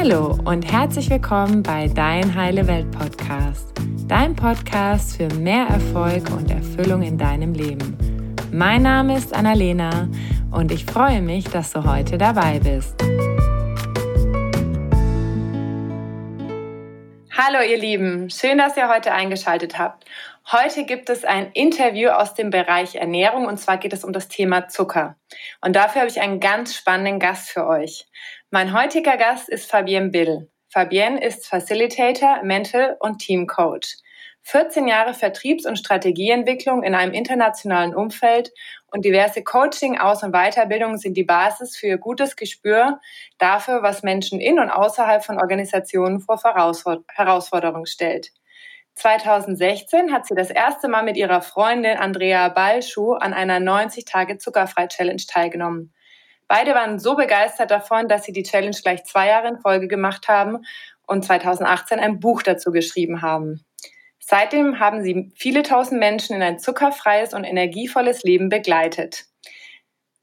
Hallo und herzlich willkommen bei Dein Heile Welt Podcast, dein Podcast für mehr Erfolg und Erfüllung in deinem Leben. Mein Name ist Annalena und ich freue mich, dass du heute dabei bist. Hallo ihr Lieben, schön, dass ihr heute eingeschaltet habt. Heute gibt es ein Interview aus dem Bereich Ernährung und zwar geht es um das Thema Zucker. Und dafür habe ich einen ganz spannenden Gast für euch. Mein heutiger Gast ist Fabienne Bill. Fabienne ist Facilitator, Mental und Team Coach. 14 Jahre Vertriebs- und Strategieentwicklung in einem internationalen Umfeld und diverse Coaching, Aus- und Weiterbildungen sind die Basis für ihr gutes Gespür dafür, was Menschen in und außerhalb von Organisationen vor Herausforderungen stellt. 2016 hat sie das erste Mal mit ihrer Freundin Andrea Balschuh an einer 90-Tage-Zuckerfrei-Challenge teilgenommen. Beide waren so begeistert davon, dass sie die Challenge gleich zwei Jahre in Folge gemacht haben und 2018 ein Buch dazu geschrieben haben. Seitdem haben sie viele tausend Menschen in ein zuckerfreies und energievolles Leben begleitet.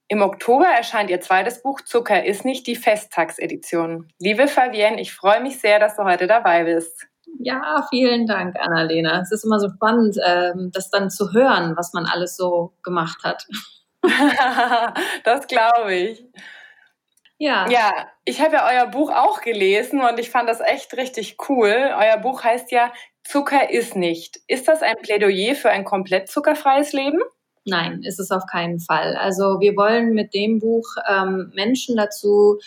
Im Oktober erscheint ihr zweites Buch Zucker ist nicht die Festtagsedition. Liebe Fabienne, ich freue mich sehr, dass du heute dabei bist. Ja, vielen Dank, Annalena. Es ist immer so spannend, ähm, das dann zu hören, was man alles so gemacht hat. das glaube ich. Ja. Ja, ich habe ja euer Buch auch gelesen und ich fand das echt richtig cool. Euer Buch heißt ja Zucker ist nicht. Ist das ein Plädoyer für ein komplett zuckerfreies Leben? Nein, ist es auf keinen Fall. Also wir wollen mit dem Buch ähm, Menschen dazu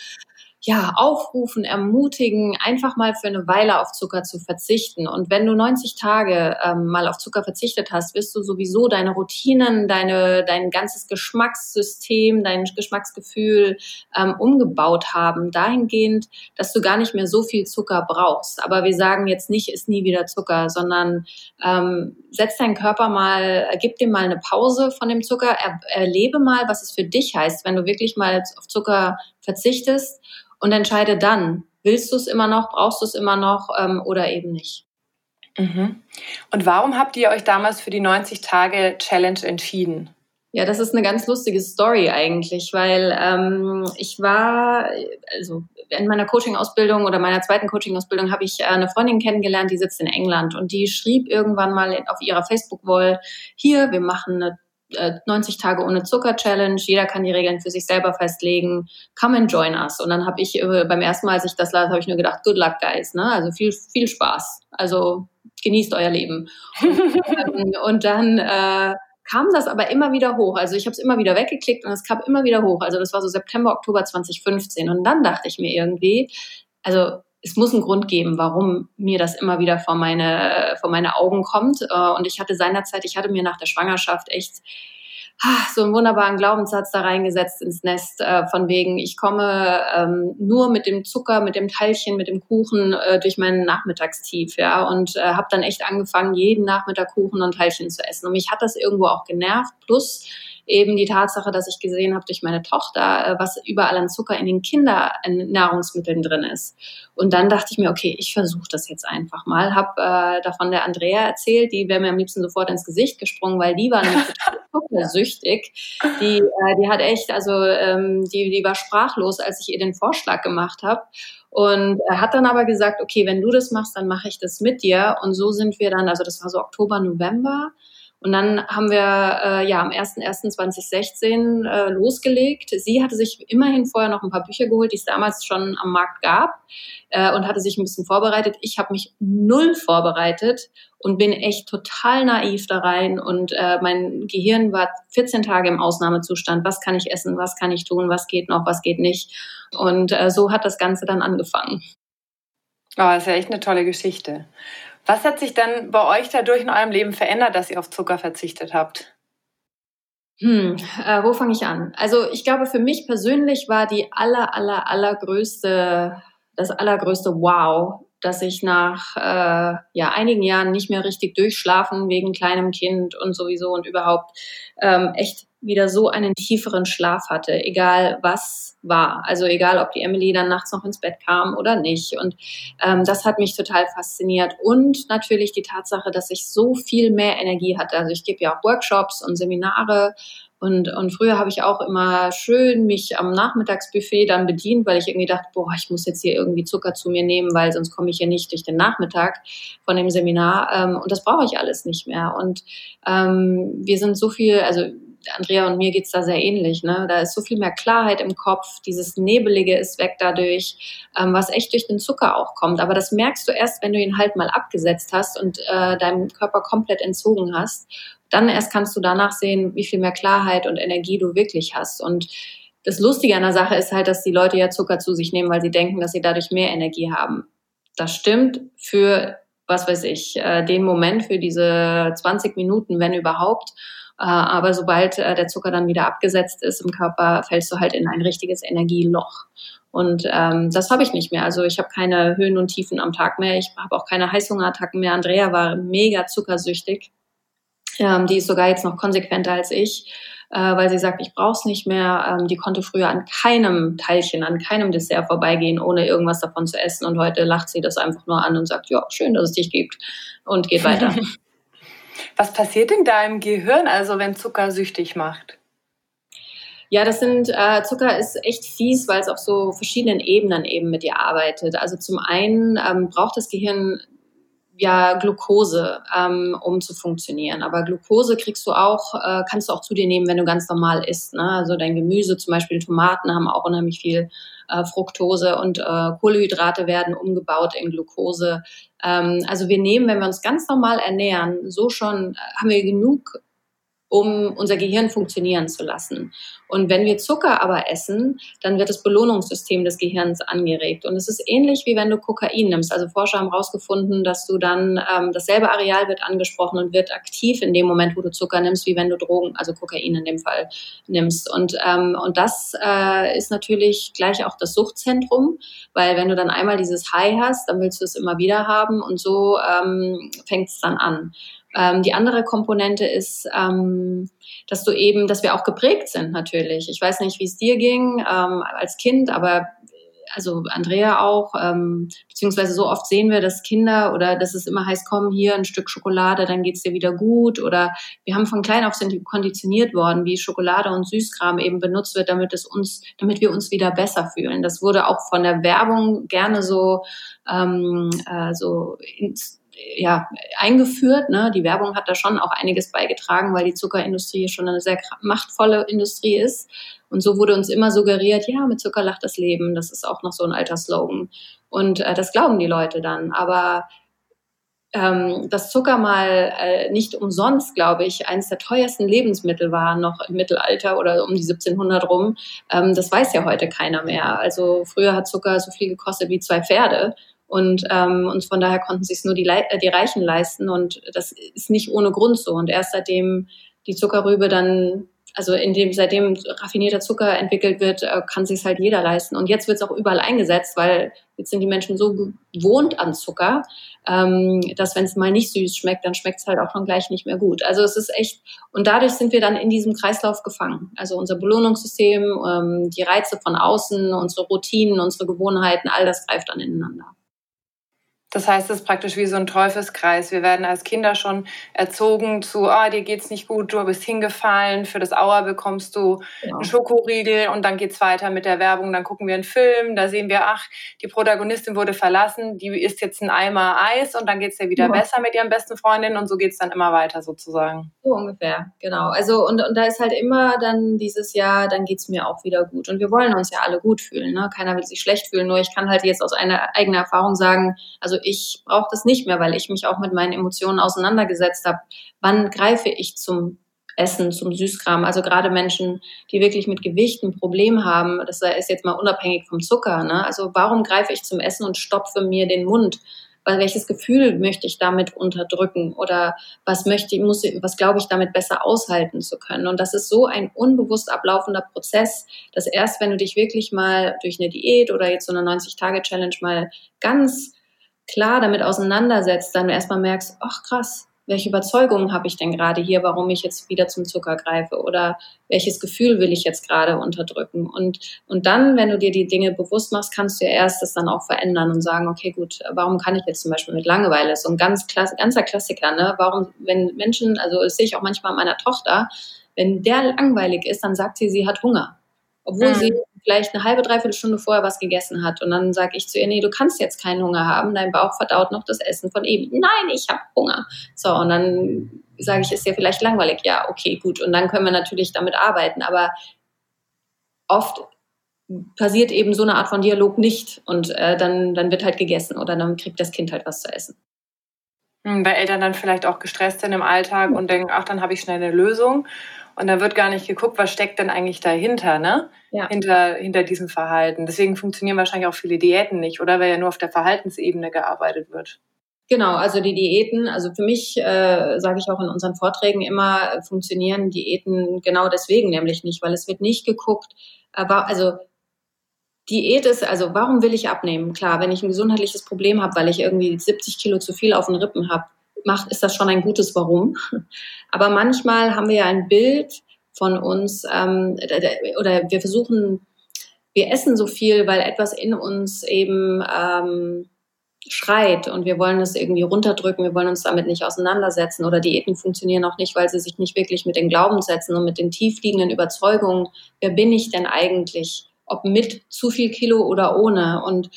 ja, aufrufen, ermutigen, einfach mal für eine Weile auf Zucker zu verzichten. Und wenn du 90 Tage ähm, mal auf Zucker verzichtet hast, wirst du sowieso deine Routinen, deine, dein ganzes Geschmackssystem, dein Geschmacksgefühl ähm, umgebaut haben, dahingehend, dass du gar nicht mehr so viel Zucker brauchst. Aber wir sagen jetzt nicht, ist nie wieder Zucker, sondern ähm, setz deinen Körper mal, gib dir mal eine Pause von dem Zucker, er, erlebe mal, was es für dich heißt, wenn du wirklich mal auf Zucker verzichtest und entscheide dann, willst du es immer noch, brauchst du es immer noch ähm, oder eben nicht. Mhm. Und warum habt ihr euch damals für die 90-Tage-Challenge entschieden? Ja, das ist eine ganz lustige Story eigentlich, weil ähm, ich war, also in meiner Coaching-Ausbildung oder meiner zweiten Coaching-Ausbildung habe ich äh, eine Freundin kennengelernt, die sitzt in England und die schrieb irgendwann mal auf ihrer Facebook-Wall, hier, wir machen eine 90 äh, Tage ohne Zucker Challenge. Jeder kann die Regeln für sich selber festlegen. Come and join us. Und dann habe ich äh, beim ersten Mal, als ich das las, habe ich nur gedacht, good luck, guys. Ne? Also viel, viel Spaß. Also genießt euer Leben. und, dann äh, kam das aber immer wieder hoch. Also ich habe es immer wieder weggeklickt und es kam immer wieder hoch. Also das war so September, Oktober 2015. Und dann dachte ich mir irgendwie, also es muss einen Grund geben, warum mir das immer wieder vor meine, vor meine Augen kommt. Äh, und ich hatte seinerzeit, ich hatte mir nach der Schwangerschaft echt so einen wunderbaren Glaubenssatz da reingesetzt ins Nest, äh, von wegen, ich komme ähm, nur mit dem Zucker, mit dem Teilchen, mit dem Kuchen äh, durch meinen Nachmittagstief, ja, und habe dann echt angefangen, jeden Nachmittag Kuchen und Teilchen zu essen. Und mich hat das irgendwo auch genervt, plus eben die Tatsache, dass ich gesehen habe durch meine Tochter, äh, was überall an Zucker in den Kindernahrungsmitteln drin ist. Und dann dachte ich mir, okay, ich versuche das jetzt einfach mal. Hab äh, davon der Andrea erzählt, die wäre mir am liebsten sofort ins Gesicht gesprungen, weil die war nämlich total zuckersüchtig. Die, äh, die hat echt, also ähm, die, die war sprachlos, als ich ihr den Vorschlag gemacht habe. Und er hat dann aber gesagt, okay, wenn du das machst, dann mache ich das mit dir. Und so sind wir dann, also das war so Oktober, November, und dann haben wir äh, ja am 01.01.2016 äh, losgelegt. Sie hatte sich immerhin vorher noch ein paar Bücher geholt, die es damals schon am Markt gab äh, und hatte sich ein bisschen vorbereitet. Ich habe mich null vorbereitet und bin echt total naiv da rein. Und äh, mein Gehirn war 14 Tage im Ausnahmezustand. Was kann ich essen? Was kann ich tun? Was geht noch? Was geht nicht? Und äh, so hat das Ganze dann angefangen. Oh, ist ja echt eine tolle Geschichte. Was hat sich dann bei euch dadurch in eurem Leben verändert, dass ihr auf Zucker verzichtet habt? Hm, äh, wo fange ich an? Also ich glaube, für mich persönlich war die aller, aller, allergrößte, das allergrößte Wow, dass ich nach äh, ja, einigen Jahren nicht mehr richtig durchschlafen wegen kleinem Kind und sowieso und überhaupt ähm, echt wieder so einen tieferen Schlaf hatte, egal was war. Also egal, ob die Emily dann nachts noch ins Bett kam oder nicht. Und ähm, das hat mich total fasziniert. Und natürlich die Tatsache, dass ich so viel mehr Energie hatte. Also ich gebe ja auch Workshops und Seminare Und, und früher habe ich auch immer schön mich am Nachmittagsbuffet dann bedient, weil ich irgendwie dachte, boah, ich muss jetzt hier irgendwie Zucker zu mir nehmen, weil sonst komme ich hier nicht durch den Nachmittag von dem Seminar. Ähm, und das brauche ich alles nicht mehr. Und ähm, wir sind so viel, also Andrea und mir geht's da sehr ähnlich. Ne? Da ist so viel mehr Klarheit im Kopf, dieses Nebelige ist weg dadurch, ähm, was echt durch den Zucker auch kommt. Aber das merkst du erst, wenn du ihn halt mal abgesetzt hast und äh, deinem Körper komplett entzogen hast. Dann erst kannst du danach sehen, wie viel mehr Klarheit und Energie du wirklich hast. Und das Lustige an der Sache ist halt, dass die Leute ja Zucker zu sich nehmen, weil sie denken, dass sie dadurch mehr Energie haben. Das stimmt für, was weiß ich, äh, den Moment, für diese 20 Minuten, wenn überhaupt. Äh, aber sobald äh, der Zucker dann wieder abgesetzt ist im Körper, fällst du halt in ein richtiges Energieloch. Und ähm, das habe ich nicht mehr. Also ich habe keine Höhen und Tiefen am Tag mehr. Ich habe auch keine Heißhungerattacken mehr. Andrea war mega zuckersüchtig. Ähm, die ist sogar jetzt noch konsequenter als ich, äh, weil sie sagt, ich brauche es nicht mehr. Ähm, die konnte früher an keinem Teilchen, an keinem Dessert vorbeigehen, ohne irgendwas davon zu essen. Und heute lacht sie das einfach nur an und sagt, ja, schön, dass es dich gibt und geht weiter. Was passiert denn da im Gehirn, also wenn Zucker süchtig macht? Ja, das sind, äh, Zucker ist echt fies, weil es auf so verschiedenen Ebenen eben mit dir arbeitet. Also zum einen ähm, braucht das Gehirn ja Glucose, ähm, um zu funktionieren. Aber Glucose kriegst du auch, äh, kannst du auch zu dir nehmen, wenn du ganz normal isst. Ne? Also dein Gemüse, zum Beispiel Tomaten, haben auch unheimlich viel äh, Fructose und äh, Kohlenhydrate werden umgebaut in Glucose. Ähm, also wir nehmen, wenn wir uns ganz normal ernähren, so schon äh, haben wir genug um unser Gehirn funktionieren zu lassen. Und wenn wir Zucker aber essen, dann wird das Belohnungssystem des Gehirns angeregt. Und es ist ähnlich wie wenn du Kokain nimmst. Also Forscher haben herausgefunden, dass du dann ähm, dasselbe Areal wird angesprochen und wird aktiv in dem Moment, wo du Zucker nimmst, wie wenn du Drogen, also Kokain in dem Fall nimmst. Und ähm, und das äh, ist natürlich gleich auch das Suchtzentrum, weil wenn du dann einmal dieses High hast, dann willst du es immer wieder haben und so ähm, fängt es dann an. Ähm, die andere Komponente ist, ähm, dass du eben, dass wir auch geprägt sind natürlich. Ich weiß nicht, wie es dir ging ähm, als Kind, aber also Andrea auch, ähm, beziehungsweise so oft sehen wir, dass Kinder oder dass es immer heißt, komm hier ein Stück Schokolade, dann geht's dir wieder gut. Oder wir haben von klein auf sind konditioniert worden, wie Schokolade und Süßkram eben benutzt wird, damit es uns, damit wir uns wieder besser fühlen. Das wurde auch von der Werbung gerne so, ähm, äh, so ins, ja, eingeführt. Ne? Die Werbung hat da schon auch einiges beigetragen, weil die Zuckerindustrie schon eine sehr machtvolle Industrie ist. Und so wurde uns immer suggeriert, ja, mit Zucker lacht das Leben. Das ist auch noch so ein alter Slogan. Und äh, das glauben die Leute dann. Aber ähm, dass Zucker mal äh, nicht umsonst, glaube ich, eines der teuersten Lebensmittel war, noch im Mittelalter oder um die 1700 rum, ähm, das weiß ja heute keiner mehr. Also früher hat Zucker so viel gekostet wie zwei Pferde. Und, ähm, und von daher konnten sich nur die, äh, die Reichen leisten. Und das ist nicht ohne Grund so. Und erst seitdem die Zuckerrübe dann, also in dem, seitdem raffinierter Zucker entwickelt wird, äh, kann sich halt jeder leisten. Und jetzt wird es auch überall eingesetzt, weil jetzt sind die Menschen so gewohnt an Zucker, ähm, dass wenn es mal nicht süß schmeckt, dann schmeckt es halt auch schon gleich nicht mehr gut. Also es ist echt, und dadurch sind wir dann in diesem Kreislauf gefangen. Also unser Belohnungssystem, ähm, die Reize von außen, unsere Routinen, unsere Gewohnheiten, all das greift dann ineinander. Das heißt, es ist praktisch wie so ein Teufelskreis. Wir werden als Kinder schon erzogen zu, oh, dir geht's nicht gut, du bist hingefallen, für das Auer bekommst du ja. einen Schokoriegel und dann geht's weiter mit der Werbung. Dann gucken wir einen Film, da sehen wir, ach, die Protagonistin wurde verlassen, die isst jetzt ein Eimer Eis und dann geht's dir wieder ja. besser mit ihren besten Freundinnen und so geht's dann immer weiter sozusagen. So ungefähr, genau. Also und, und da ist halt immer dann dieses Jahr, dann geht's mir auch wieder gut. Und wir wollen uns ja alle gut fühlen. Ne? Keiner will sich schlecht fühlen. Nur ich kann halt jetzt aus einer eigenen Erfahrung sagen, also ich brauche das nicht mehr, weil ich mich auch mit meinen Emotionen auseinandergesetzt habe. Wann greife ich zum Essen, zum Süßkram? Also gerade Menschen, die wirklich mit Gewicht ein Problem haben, das ist jetzt mal unabhängig vom Zucker. Ne? Also warum greife ich zum Essen und stopfe mir den Mund? Weil welches Gefühl möchte ich damit unterdrücken oder was möchte ich, muss, was glaube ich damit besser aushalten zu können? Und das ist so ein unbewusst ablaufender Prozess, dass erst wenn du dich wirklich mal durch eine Diät oder jetzt so eine 90-Tage-Challenge mal ganz klar damit auseinandersetzt, dann erstmal merkst, ach krass, welche Überzeugungen habe ich denn gerade hier, warum ich jetzt wieder zum Zucker greife oder welches Gefühl will ich jetzt gerade unterdrücken. Und, und dann, wenn du dir die Dinge bewusst machst, kannst du ja erst das dann auch verändern und sagen, okay, gut, warum kann ich jetzt zum Beispiel mit Langeweile, so ein ganz klass ganzer Klassiker, ne? Warum, wenn Menschen, also das sehe ich auch manchmal an meiner Tochter, wenn der langweilig ist, dann sagt sie, sie hat Hunger. Obwohl mhm. sie vielleicht eine halbe, dreiviertel Stunde vorher was gegessen hat. Und dann sage ich zu ihr, nee, du kannst jetzt keinen Hunger haben, dein Bauch verdaut noch das Essen von eben. Nein, ich habe Hunger. So, und dann sage ich, ist dir vielleicht langweilig. Ja, okay, gut. Und dann können wir natürlich damit arbeiten. Aber oft passiert eben so eine Art von Dialog nicht und äh, dann, dann wird halt gegessen oder dann kriegt das Kind halt was zu essen. Hm, weil Eltern dann vielleicht auch gestresst sind im Alltag und denken, ach, dann habe ich schnell eine Lösung. Und dann wird gar nicht geguckt, was steckt denn eigentlich dahinter, ne? Ja. Hinter, hinter diesem Verhalten. Deswegen funktionieren wahrscheinlich auch viele Diäten nicht, oder? Weil ja nur auf der Verhaltensebene gearbeitet wird. Genau, also die Diäten, also für mich äh, sage ich auch in unseren Vorträgen immer, funktionieren Diäten genau deswegen nämlich nicht, weil es wird nicht geguckt, aber also Diät ist, also warum will ich abnehmen? Klar, wenn ich ein gesundheitliches Problem habe, weil ich irgendwie 70 Kilo zu viel auf den Rippen habe, macht, ist das schon ein gutes Warum. Aber manchmal haben wir ja ein Bild von uns ähm, oder wir versuchen, wir essen so viel, weil etwas in uns eben ähm, schreit und wir wollen es irgendwie runterdrücken, wir wollen uns damit nicht auseinandersetzen oder Diäten funktionieren auch nicht, weil sie sich nicht wirklich mit den Glaubenssätzen und mit den tiefliegenden Überzeugungen, wer bin ich denn eigentlich, ob mit zu viel Kilo oder ohne und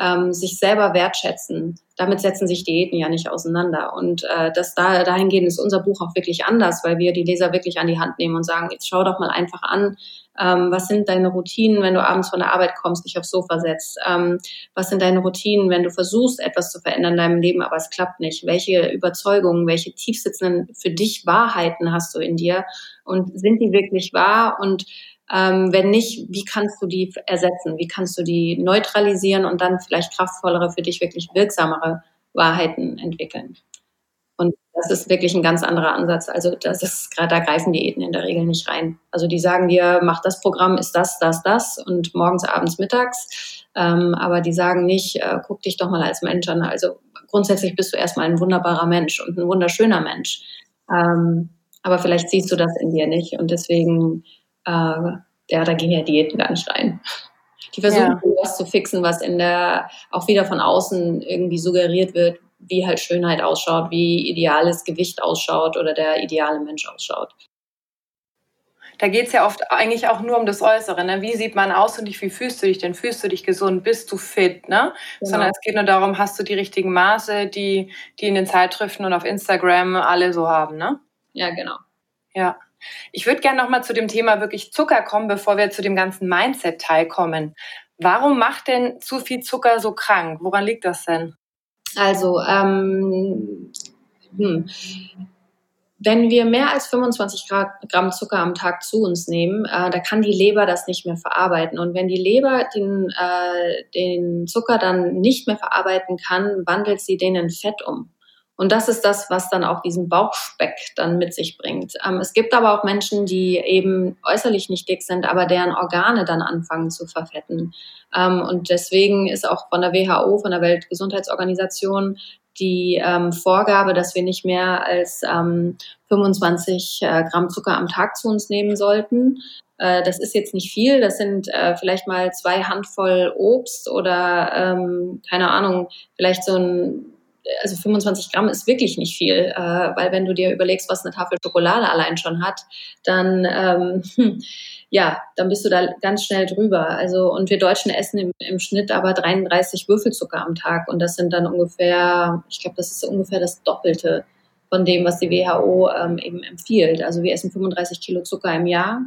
ähm, sich selber wertschätzen. Damit setzen sich Diäten ja nicht auseinander. Und äh, das da, dahingehend ist unser Buch auch wirklich anders, weil wir die Leser wirklich an die Hand nehmen und sagen, jetzt schau doch mal einfach an, ähm, was sind deine Routinen, wenn du abends von der Arbeit kommst, dich aufs Sofa setzt? Ähm, was sind deine Routinen, wenn du versuchst, etwas zu verändern in deinem Leben, aber es klappt nicht? Welche Überzeugungen, welche tiefsitzenden für dich Wahrheiten hast du in dir? Und sind die wirklich wahr? Und ähm, wenn nicht, wie kannst du die ersetzen? Wie kannst du die neutralisieren und dann vielleicht kraftvollere, für dich wirklich wirksamere Wahrheiten entwickeln? Und das ist wirklich ein ganz anderer Ansatz. Also das ist gerade, da greifen Diäten in der Regel nicht rein. Also die sagen dir, mach das Programm, ist das, das, das und morgens, abends, mittags. Ähm, aber die sagen nicht, äh, guck dich doch mal als Mensch an. Also grundsätzlich bist du erstmal ein wunderbarer Mensch und ein wunderschöner Mensch. Ähm, aber vielleicht siehst du das in dir nicht. Und deswegen äh, ja, da gehen ja Diäten gar nicht rein. Die versuchen ja. was zu fixen, was in der auch wieder von außen irgendwie suggeriert wird, wie halt Schönheit ausschaut, wie ideales Gewicht ausschaut oder der ideale Mensch ausschaut. Da geht es ja oft eigentlich auch nur um das Äußere. Ne? Wie sieht man aus und wie fühlst du dich denn? Fühlst du dich gesund? Bist du fit? Ne? Genau. Sondern es geht nur darum, hast du die richtigen Maße, die, die in den Zeitschriften und auf Instagram alle so haben. Ne? Ja, genau. Ja. Ich würde gerne noch mal zu dem Thema wirklich Zucker kommen, bevor wir zu dem ganzen Mindset-Teil kommen. Warum macht denn zu viel Zucker so krank? Woran liegt das denn? Also, ähm, hm. wenn wir mehr als 25 Gramm Zucker am Tag zu uns nehmen, äh, da kann die Leber das nicht mehr verarbeiten. Und wenn die Leber den, äh, den Zucker dann nicht mehr verarbeiten kann, wandelt sie den in Fett um. Und das ist das, was dann auch diesen Bauchspeck dann mit sich bringt. Ähm, es gibt aber auch Menschen, die eben äußerlich nicht dick sind, aber deren Organe dann anfangen zu verfetten. Ähm, und deswegen ist auch von der WHO, von der Weltgesundheitsorganisation, die ähm, Vorgabe, dass wir nicht mehr als ähm, 25 äh, Gramm Zucker am Tag zu uns nehmen sollten. Äh, das ist jetzt nicht viel, das sind äh, vielleicht mal zwei Handvoll Obst oder ähm, keine Ahnung, vielleicht so ein also 25 Gramm ist wirklich nicht viel, äh, weil wenn du dir überlegst, was eine Tafel Schokolade allein schon hat, dann ähm, hm, ja, dann bist du da ganz schnell drüber. Also und wir Deutschen essen im, im Schnitt aber 33 Würfelzucker am Tag und das sind dann ungefähr, ich glaube, das ist ungefähr das Doppelte von dem, was die WHO ähm, eben empfiehlt. Also wir essen 35 Kilo Zucker im Jahr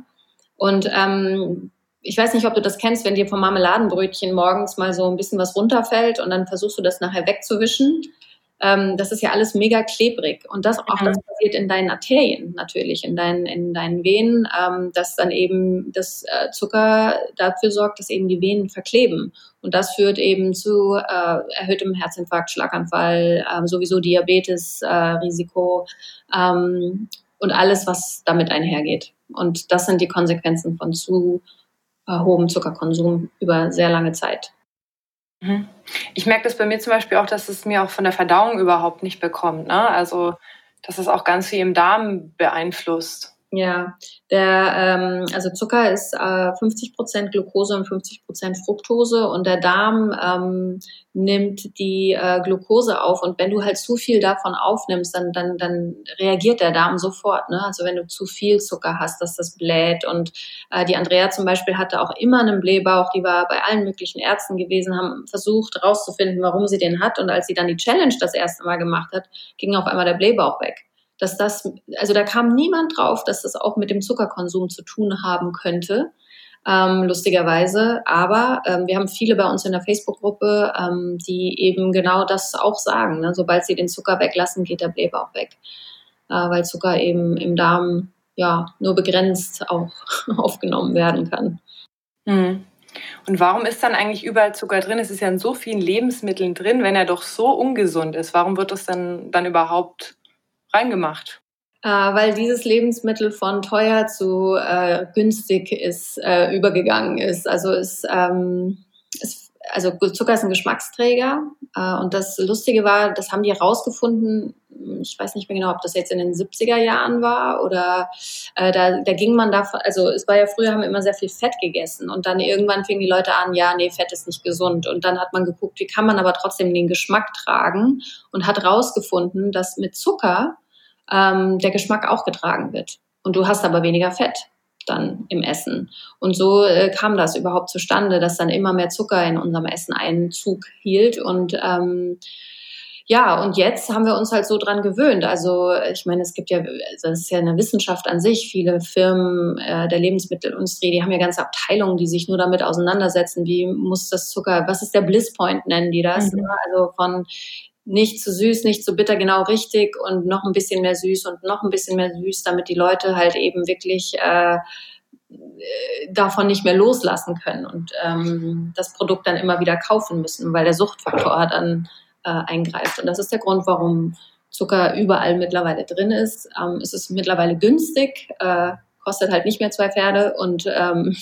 und ähm, ich weiß nicht, ob du das kennst, wenn dir vom Marmeladenbrötchen morgens mal so ein bisschen was runterfällt und dann versuchst du das nachher wegzuwischen ähm, das ist ja alles mega klebrig. Und das auch mhm. das passiert in deinen Arterien natürlich, in deinen, in deinen Venen, ähm, dass dann eben das äh, Zucker dafür sorgt, dass eben die Venen verkleben. Und das führt eben zu äh, erhöhtem Herzinfarkt, Schlaganfall, äh, sowieso Diabetes-Risiko äh, ähm, und alles, was damit einhergeht. Und das sind die Konsequenzen von zu äh, hohem Zuckerkonsum über sehr lange Zeit. Mhm. Ich merke das bei mir zum Beispiel auch, dass es mir auch von der Verdauung überhaupt nicht bekommt. Ne? Also, dass es auch ganz viel im Darm beeinflusst. Ja, der, ähm, also Zucker ist äh, 50 Prozent Glucose und 50 Prozent Fructose und der Darm ähm, nimmt die äh, Glucose auf und wenn du halt zu viel davon aufnimmst, dann, dann, dann reagiert der Darm sofort. Ne? Also wenn du zu viel Zucker hast, dass das bläht und äh, die Andrea zum Beispiel hatte auch immer einen Blähbauch, die war bei allen möglichen Ärzten gewesen, haben versucht herauszufinden, warum sie den hat und als sie dann die Challenge das erste Mal gemacht hat, ging auf einmal der Blähbauch weg dass das, also da kam niemand drauf, dass das auch mit dem Zuckerkonsum zu tun haben könnte. Ähm, lustigerweise. Aber ähm, wir haben viele bei uns in der Facebook-Gruppe, ähm, die eben genau das auch sagen. Ne? Sobald sie den Zucker weglassen, geht der Blähbauch weg. Äh, weil Zucker eben im Darm ja nur begrenzt auch aufgenommen werden kann. Hm. Und warum ist dann eigentlich überall Zucker drin? Es ist ja in so vielen Lebensmitteln drin, wenn er doch so ungesund ist. Warum wird das dann, dann überhaupt reingemacht? Äh, weil dieses Lebensmittel von teuer zu äh, günstig ist, äh, übergegangen ist. Also es, ähm, es, also Zucker ist ein Geschmacksträger. Äh, und das Lustige war, das haben die herausgefunden, ich weiß nicht mehr genau, ob das jetzt in den 70er Jahren war oder äh, da, da ging man davon, also es war ja früher, haben wir immer sehr viel Fett gegessen und dann irgendwann fingen die Leute an, ja, nee, Fett ist nicht gesund. Und dann hat man geguckt, wie kann man aber trotzdem den Geschmack tragen und hat herausgefunden, dass mit Zucker ähm, der Geschmack auch getragen wird. Und du hast aber weniger Fett dann im Essen. Und so äh, kam das überhaupt zustande, dass dann immer mehr Zucker in unserem Essen Einzug hielt. Und ähm, ja, und jetzt haben wir uns halt so dran gewöhnt. Also ich meine, es gibt ja, also das ist ja eine Wissenschaft an sich. Viele Firmen äh, der Lebensmittelindustrie, die haben ja ganze Abteilungen, die sich nur damit auseinandersetzen, wie muss das Zucker, was ist der Blisspoint, nennen die das. Mhm. Also von nicht zu süß, nicht zu bitter, genau richtig und noch ein bisschen mehr süß und noch ein bisschen mehr süß, damit die Leute halt eben wirklich äh, davon nicht mehr loslassen können und ähm, das Produkt dann immer wieder kaufen müssen, weil der Suchtfaktor dann äh, eingreift. Und das ist der Grund, warum Zucker überall mittlerweile drin ist. Ähm, es ist mittlerweile günstig, äh, kostet halt nicht mehr zwei Pferde und ähm,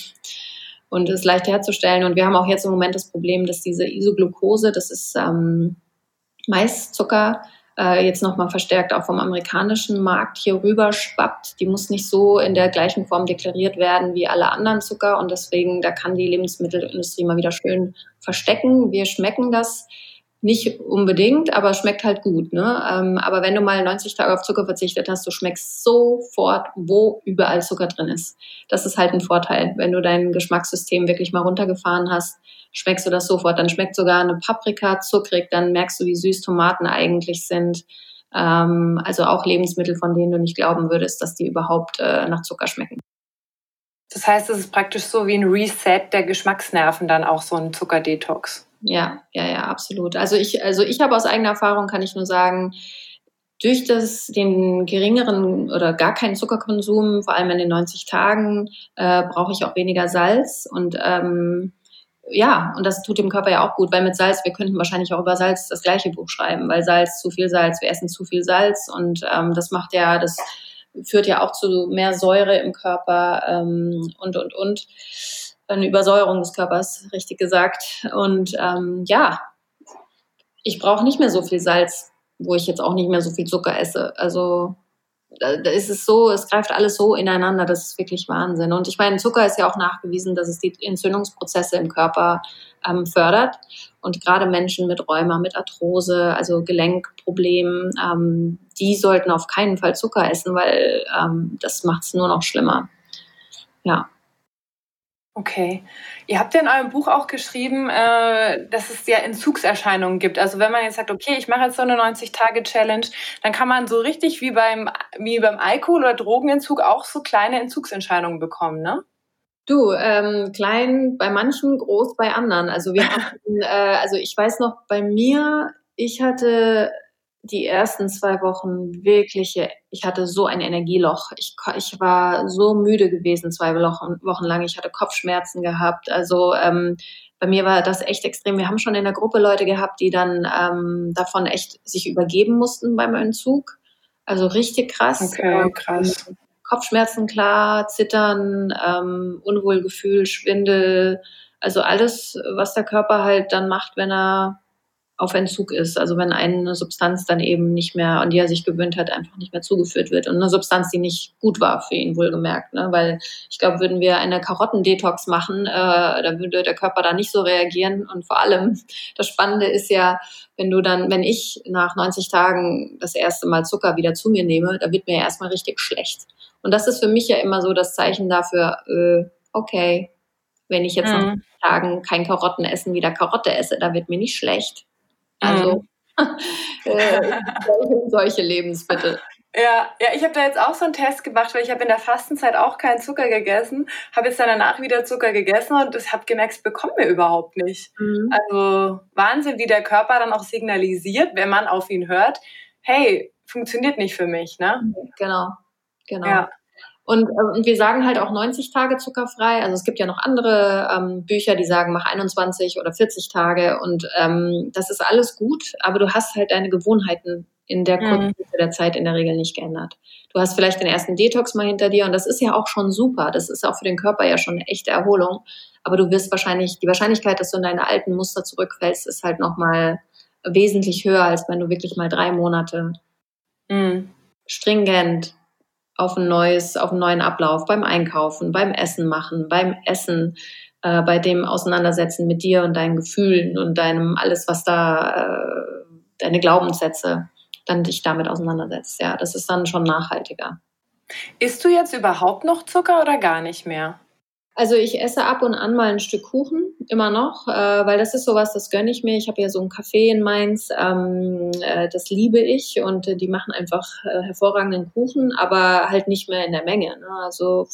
und ist leicht herzustellen. Und wir haben auch jetzt im Moment das Problem, dass diese Isoglucose, das ist ähm, Maiszucker äh, jetzt nochmal verstärkt auch vom amerikanischen Markt hier rüber schwappt. Die muss nicht so in der gleichen Form deklariert werden wie alle anderen Zucker und deswegen, da kann die Lebensmittelindustrie mal wieder schön verstecken. Wir schmecken das nicht unbedingt, aber schmeckt halt gut. Ne? Ähm, aber wenn du mal 90 Tage auf Zucker verzichtet hast, du schmeckst sofort, wo überall Zucker drin ist. Das ist halt ein Vorteil. Wenn du dein Geschmackssystem wirklich mal runtergefahren hast, schmeckst du das sofort. Dann schmeckt sogar eine Paprika zuckrig, dann merkst du, wie süß Tomaten eigentlich sind. Ähm, also auch Lebensmittel, von denen du nicht glauben würdest, dass die überhaupt äh, nach Zucker schmecken. Das heißt, es ist praktisch so wie ein Reset der Geschmacksnerven, dann auch so ein Zuckerdetox. Ja, ja, ja, absolut. Also ich, also ich habe aus eigener Erfahrung kann ich nur sagen, durch das, den geringeren oder gar keinen Zuckerkonsum, vor allem in den 90 Tagen, äh, brauche ich auch weniger Salz und ähm, ja, und das tut dem Körper ja auch gut, weil mit Salz, wir könnten wahrscheinlich auch über Salz das gleiche Buch schreiben, weil Salz, zu viel Salz, wir essen zu viel Salz und ähm, das macht ja, das führt ja auch zu mehr Säure im Körper ähm, und, und, und eine Übersäuerung des Körpers, richtig gesagt. Und ähm, ja, ich brauche nicht mehr so viel Salz, wo ich jetzt auch nicht mehr so viel Zucker esse. Also da, ist es so, es greift alles so ineinander, das ist wirklich Wahnsinn. Und ich meine, Zucker ist ja auch nachgewiesen, dass es die Entzündungsprozesse im Körper ähm, fördert. Und gerade Menschen mit Rheuma, mit Arthrose, also Gelenkproblemen, ähm, die sollten auf keinen Fall Zucker essen, weil ähm, das macht es nur noch schlimmer. Ja. Okay. Ihr habt ja in eurem Buch auch geschrieben, äh, dass es ja Entzugserscheinungen gibt. Also wenn man jetzt sagt, okay, ich mache jetzt so eine 90-Tage-Challenge, dann kann man so richtig wie beim, wie beim Alkohol- oder Drogenentzug auch so kleine Entzugserscheinungen bekommen, ne? Du, ähm, klein bei manchen, groß bei anderen. Also wir hatten, äh, also ich weiß noch, bei mir, ich hatte die ersten zwei Wochen wirkliche, ich hatte so ein Energieloch. Ich, ich war so müde gewesen zwei Wochen, lang. Ich hatte Kopfschmerzen gehabt. Also ähm, bei mir war das echt extrem. Wir haben schon in der Gruppe Leute gehabt, die dann ähm, davon echt sich übergeben mussten beim Entzug. Also richtig krass. Okay, krass. Ähm, Kopfschmerzen klar, Zittern, ähm, Unwohlgefühl, Schwindel. Also alles, was der Körper halt dann macht, wenn er auf Entzug ist. Also wenn eine Substanz dann eben nicht mehr, an die er sich gewöhnt hat, einfach nicht mehr zugeführt wird. Und eine Substanz, die nicht gut war für ihn, wohlgemerkt. Ne? Weil ich glaube, würden wir eine Karottendetox machen, äh, da würde der Körper da nicht so reagieren. Und vor allem, das Spannende ist ja, wenn du dann, wenn ich nach 90 Tagen das erste Mal Zucker wieder zu mir nehme, da wird mir ja erstmal richtig schlecht. Und das ist für mich ja immer so das Zeichen dafür, äh, okay, wenn ich jetzt mhm. nach Tagen kein Karottenessen wieder Karotte esse, da wird mir nicht schlecht. Also mhm. äh, solche, solche Lebensmittel. Ja, ja, ich habe da jetzt auch so einen Test gemacht, weil ich habe in der Fastenzeit auch keinen Zucker gegessen, habe jetzt dann danach wieder Zucker gegessen und das habe gemerkt, es bekommt mir überhaupt nicht. Mhm. Also Wahnsinn, wie der Körper dann auch signalisiert, wenn man auf ihn hört, hey, funktioniert nicht für mich, ne? Genau, genau. Ja. Und, äh, wir sagen halt auch 90 Tage zuckerfrei. Also es gibt ja noch andere ähm, Bücher, die sagen, mach 21 oder 40 Tage. Und ähm, das ist alles gut, aber du hast halt deine Gewohnheiten in der kurzen mhm. der Zeit in der Regel nicht geändert. Du hast vielleicht den ersten Detox mal hinter dir und das ist ja auch schon super. Das ist auch für den Körper ja schon eine echte Erholung. Aber du wirst wahrscheinlich, die Wahrscheinlichkeit, dass du in deine alten Muster zurückfällst, ist halt nochmal wesentlich höher, als wenn du wirklich mal drei Monate mhm. stringent auf ein neues, auf einen neuen Ablauf beim Einkaufen, beim Essen machen, beim Essen, äh, bei dem Auseinandersetzen mit dir und deinen Gefühlen und deinem alles, was da, äh, deine Glaubenssätze, dann dich damit auseinandersetzt. Ja, das ist dann schon nachhaltiger. Isst du jetzt überhaupt noch Zucker oder gar nicht mehr? Also ich esse ab und an mal ein Stück Kuchen, immer noch, äh, weil das ist sowas, das gönne ich mir. Ich habe ja so ein Café in Mainz, ähm, äh, das liebe ich und äh, die machen einfach äh, hervorragenden Kuchen, aber halt nicht mehr in der Menge. Ne? Also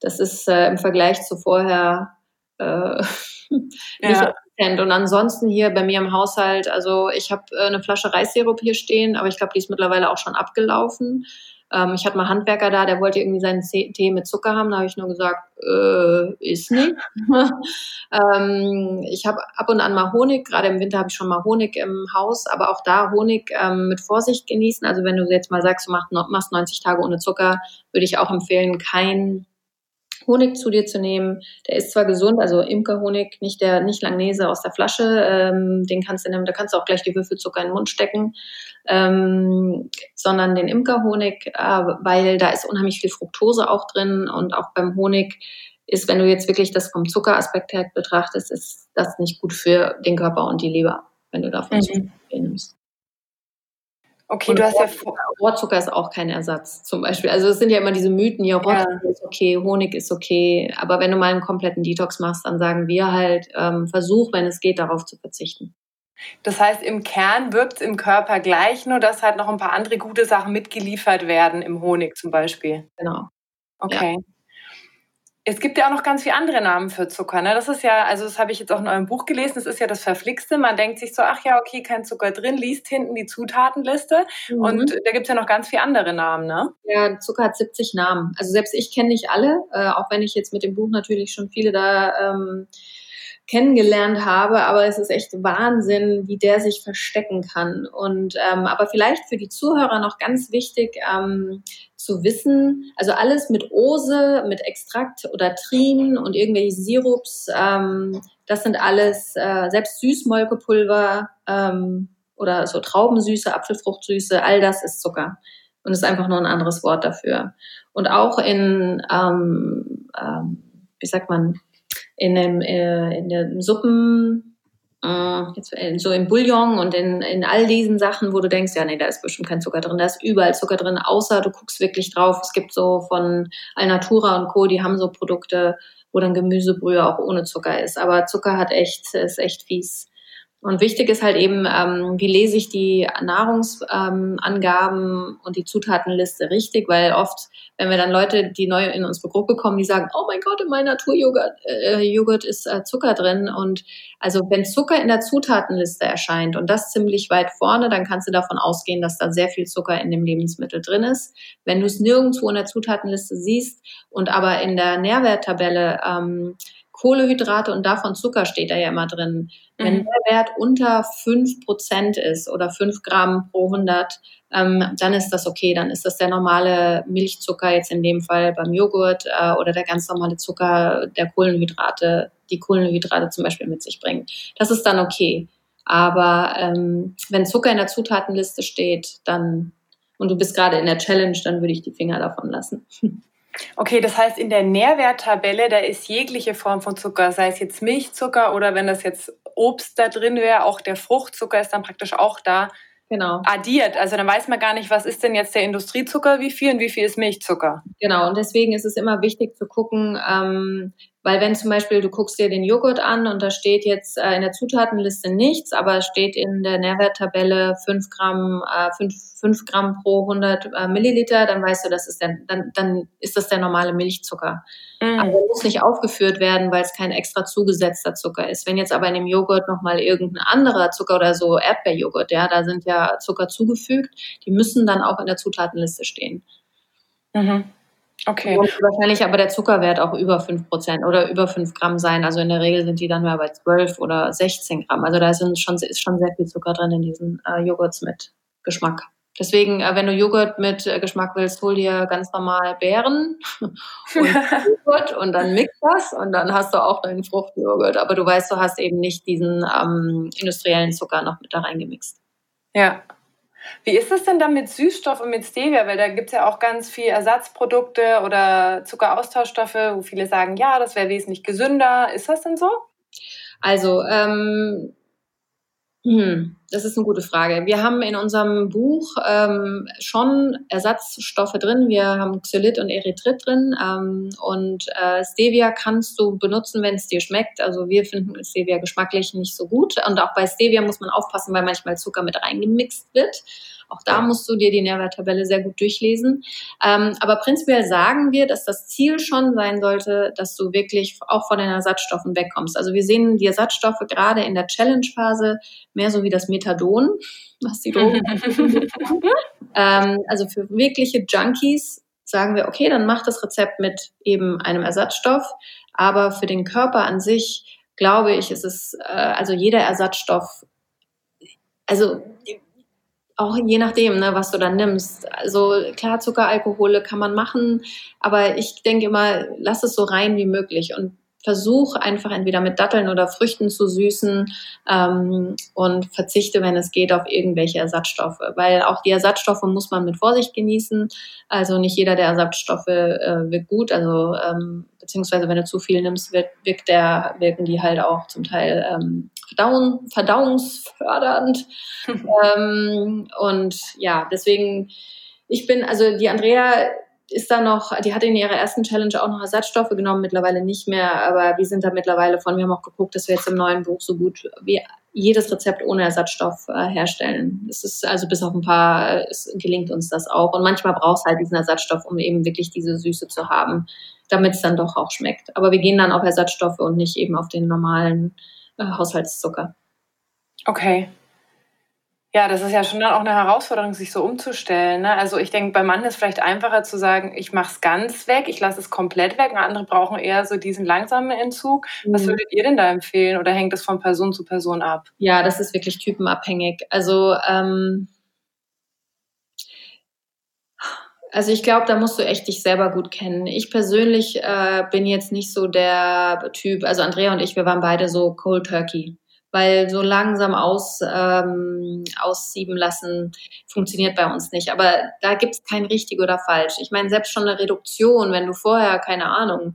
das ist äh, im Vergleich zu vorher äh, nicht ja. Und ansonsten hier bei mir im Haushalt, also ich habe äh, eine Flasche Reissirup hier stehen, aber ich glaube, die ist mittlerweile auch schon abgelaufen. Ähm, ich hatte mal Handwerker da, der wollte irgendwie seinen Tee mit Zucker haben. Da habe ich nur gesagt, äh, ist nicht. ähm, ich habe ab und an mal Honig. Gerade im Winter habe ich schon mal Honig im Haus. Aber auch da Honig ähm, mit Vorsicht genießen. Also wenn du jetzt mal sagst, du machst 90 Tage ohne Zucker, würde ich auch empfehlen, kein Honig zu dir zu nehmen. Der ist zwar gesund, also Imkerhonig, nicht der nicht Langnese aus der Flasche, ähm, den kannst du nehmen, da kannst du auch gleich die Würfelzucker in den Mund stecken, ähm, sondern den Imkerhonig, äh, weil da ist unheimlich viel Fructose auch drin und auch beim Honig ist, wenn du jetzt wirklich das vom Zuckeraspekt her betrachtest, ist das nicht gut für den Körper und die Leber, wenn du davon mhm. zu viel nimmst. Okay, und du hast ja Rohrzucker ist auch kein Ersatz, zum Beispiel. Also es sind ja immer diese Mythen, ja, Rohrzucker ja. ist okay, Honig ist okay, aber wenn du mal einen kompletten Detox machst, dann sagen wir halt, ähm, versuch, wenn es geht, darauf zu verzichten. Das heißt, im Kern wirkt es im Körper gleich, nur dass halt noch ein paar andere gute Sachen mitgeliefert werden, im Honig zum Beispiel. Genau. Okay. Ja. Es gibt ja auch noch ganz viele andere Namen für Zucker. Ne? Das ist ja, also das habe ich jetzt auch in eurem Buch gelesen, das ist ja das Verflixte. Man denkt sich so, ach ja, okay, kein Zucker drin, liest hinten die Zutatenliste mhm. und da gibt es ja noch ganz viele andere Namen, ne? Ja, Zucker hat 70 Namen. Also selbst ich kenne nicht alle, äh, auch wenn ich jetzt mit dem Buch natürlich schon viele da ähm, kennengelernt habe, aber es ist echt Wahnsinn, wie der sich verstecken kann. Und ähm, aber vielleicht für die Zuhörer noch ganz wichtig ähm, zu wissen, also alles mit Ose, mit Extrakt oder Trin und irgendwelche Sirups, ähm, das sind alles äh, selbst Süßmolkepulver ähm, oder so Traubensüße, Apfelfruchtsüße, all das ist Zucker und ist einfach nur ein anderes Wort dafür. Und auch in, ähm, ähm, wie sagt man, in dem, äh, in den Suppen, äh, jetzt, äh, so im Bouillon und in, in all diesen Sachen, wo du denkst, ja, nee, da ist bestimmt kein Zucker drin, da ist überall Zucker drin, außer du guckst wirklich drauf. Es gibt so von Alnatura und Co., die haben so Produkte, wo dann Gemüsebrühe auch ohne Zucker ist. Aber Zucker hat echt, ist echt fies. Und wichtig ist halt eben, ähm, wie lese ich die Nahrungsangaben ähm, und die Zutatenliste richtig, weil oft, wenn wir dann Leute, die neu in unsere Gruppe kommen, die sagen, oh mein Gott, in meinem Naturjoghurt äh, Joghurt ist äh, Zucker drin. Und also wenn Zucker in der Zutatenliste erscheint und das ziemlich weit vorne, dann kannst du davon ausgehen, dass da sehr viel Zucker in dem Lebensmittel drin ist. Wenn du es nirgendwo in der Zutatenliste siehst und aber in der Nährwerttabelle ähm, Kohlehydrate und davon Zucker steht da ja immer drin. Wenn mhm. der Wert unter fünf Prozent ist oder fünf Gramm pro 100, ähm, dann ist das okay. Dann ist das der normale Milchzucker, jetzt in dem Fall beim Joghurt äh, oder der ganz normale Zucker der Kohlenhydrate, die Kohlenhydrate zum Beispiel mit sich bringen. Das ist dann okay. Aber ähm, wenn Zucker in der Zutatenliste steht, dann und du bist gerade in der Challenge, dann würde ich die Finger davon lassen. Okay, das heißt, in der Nährwerttabelle, da ist jegliche Form von Zucker, sei es jetzt Milchzucker oder wenn das jetzt Obst da drin wäre, auch der Fruchtzucker ist dann praktisch auch da genau. addiert. Also dann weiß man gar nicht, was ist denn jetzt der Industriezucker, wie viel und wie viel ist Milchzucker. Genau, und deswegen ist es immer wichtig zu gucken, ähm, weil wenn zum Beispiel du guckst dir den Joghurt an und da steht jetzt äh, in der Zutatenliste nichts, aber steht in der Nährwerttabelle 5 Gramm, äh, 5, 5 Gramm pro 100 äh, Milliliter, dann weißt du, das ist der, dann, dann ist das der normale Milchzucker. Mhm. Aber der muss nicht aufgeführt werden, weil es kein extra zugesetzter Zucker ist. Wenn jetzt aber in dem Joghurt nochmal irgendein anderer Zucker oder so Erdbeerjoghurt, ja, da sind ja Zucker zugefügt, die müssen dann auch in der Zutatenliste stehen. Mhm. Okay. Und wahrscheinlich aber der Zuckerwert auch über 5% oder über 5 Gramm sein. Also in der Regel sind die dann mal bei 12 oder 16 Gramm. Also da sind schon, ist schon sehr viel Zucker drin in diesen äh, Joghurts mit Geschmack. Deswegen, äh, wenn du Joghurt mit äh, Geschmack willst, hol dir ganz normal Beeren und Joghurt und dann mix das und dann hast du auch deinen Fruchtjoghurt. Aber du weißt, du hast eben nicht diesen ähm, industriellen Zucker noch mit da reingemixt. Ja, wie ist es denn dann mit Süßstoff und mit Stevia? Weil da gibt es ja auch ganz viele Ersatzprodukte oder Zuckeraustauschstoffe, wo viele sagen, ja, das wäre wesentlich gesünder. Ist das denn so? Also, ähm, hm, das ist eine gute Frage. Wir haben in unserem Buch ähm, schon Ersatzstoffe drin. Wir haben Xylit und Erythrit drin. Ähm, und äh, Stevia kannst du benutzen, wenn es dir schmeckt. Also wir finden Stevia geschmacklich nicht so gut. Und auch bei Stevia muss man aufpassen, weil manchmal Zucker mit reingemixt wird. Auch da musst du dir die Nährwerttabelle sehr gut durchlesen. Ähm, aber prinzipiell sagen wir, dass das Ziel schon sein sollte, dass du wirklich auch von den Ersatzstoffen wegkommst. Also wir sehen die Ersatzstoffe gerade in der Challenge-Phase mehr so wie das Methadon, was die Drogen ähm, Also für wirkliche Junkies sagen wir, okay, dann mach das Rezept mit eben einem Ersatzstoff. Aber für den Körper an sich, glaube ich, ist es, äh, also jeder Ersatzstoff, also auch je nachdem, ne, was du dann nimmst. Also klar, Zuckeralkohole kann man machen, aber ich denke immer, lass es so rein wie möglich und versuch einfach entweder mit Datteln oder Früchten zu süßen ähm, und verzichte, wenn es geht, auf irgendwelche Ersatzstoffe. Weil auch die Ersatzstoffe muss man mit Vorsicht genießen. Also nicht jeder der Ersatzstoffe äh, wirkt gut. Also ähm, beziehungsweise wenn du zu viel nimmst, wirkt, wirkt der, wirken die halt auch zum Teil ähm, Verdauen, verdauungsfördernd. ähm, und ja, deswegen, ich bin, also die Andrea ist da noch, die hat in ihrer ersten Challenge auch noch Ersatzstoffe genommen, mittlerweile nicht mehr, aber wir sind da mittlerweile von, wir haben auch geguckt, dass wir jetzt im neuen Buch so gut wie jedes Rezept ohne Ersatzstoff äh, herstellen. Es ist also bis auf ein paar, es gelingt uns das auch. Und manchmal brauchst halt diesen Ersatzstoff, um eben wirklich diese Süße zu haben, damit es dann doch auch schmeckt. Aber wir gehen dann auf Ersatzstoffe und nicht eben auf den normalen äh, Haushaltszucker. Okay. Ja, das ist ja schon dann auch eine Herausforderung, sich so umzustellen. Ne? Also ich denke, bei manchen ist es vielleicht einfacher zu sagen, ich mache es ganz weg, ich lasse es komplett weg. Und andere brauchen eher so diesen langsamen Entzug. Mhm. Was würdet ihr denn da empfehlen oder hängt das von Person zu Person ab? Ja, das ist wirklich typenabhängig. Also ähm, also ich glaube, da musst du echt dich selber gut kennen. Ich persönlich äh, bin jetzt nicht so der Typ, also Andrea und ich, wir waren beide so Cold Turkey weil so langsam aus, ähm, aussieben lassen funktioniert bei uns nicht. Aber da gibt es kein richtig oder falsch. Ich meine, selbst schon eine Reduktion, wenn du vorher, keine Ahnung,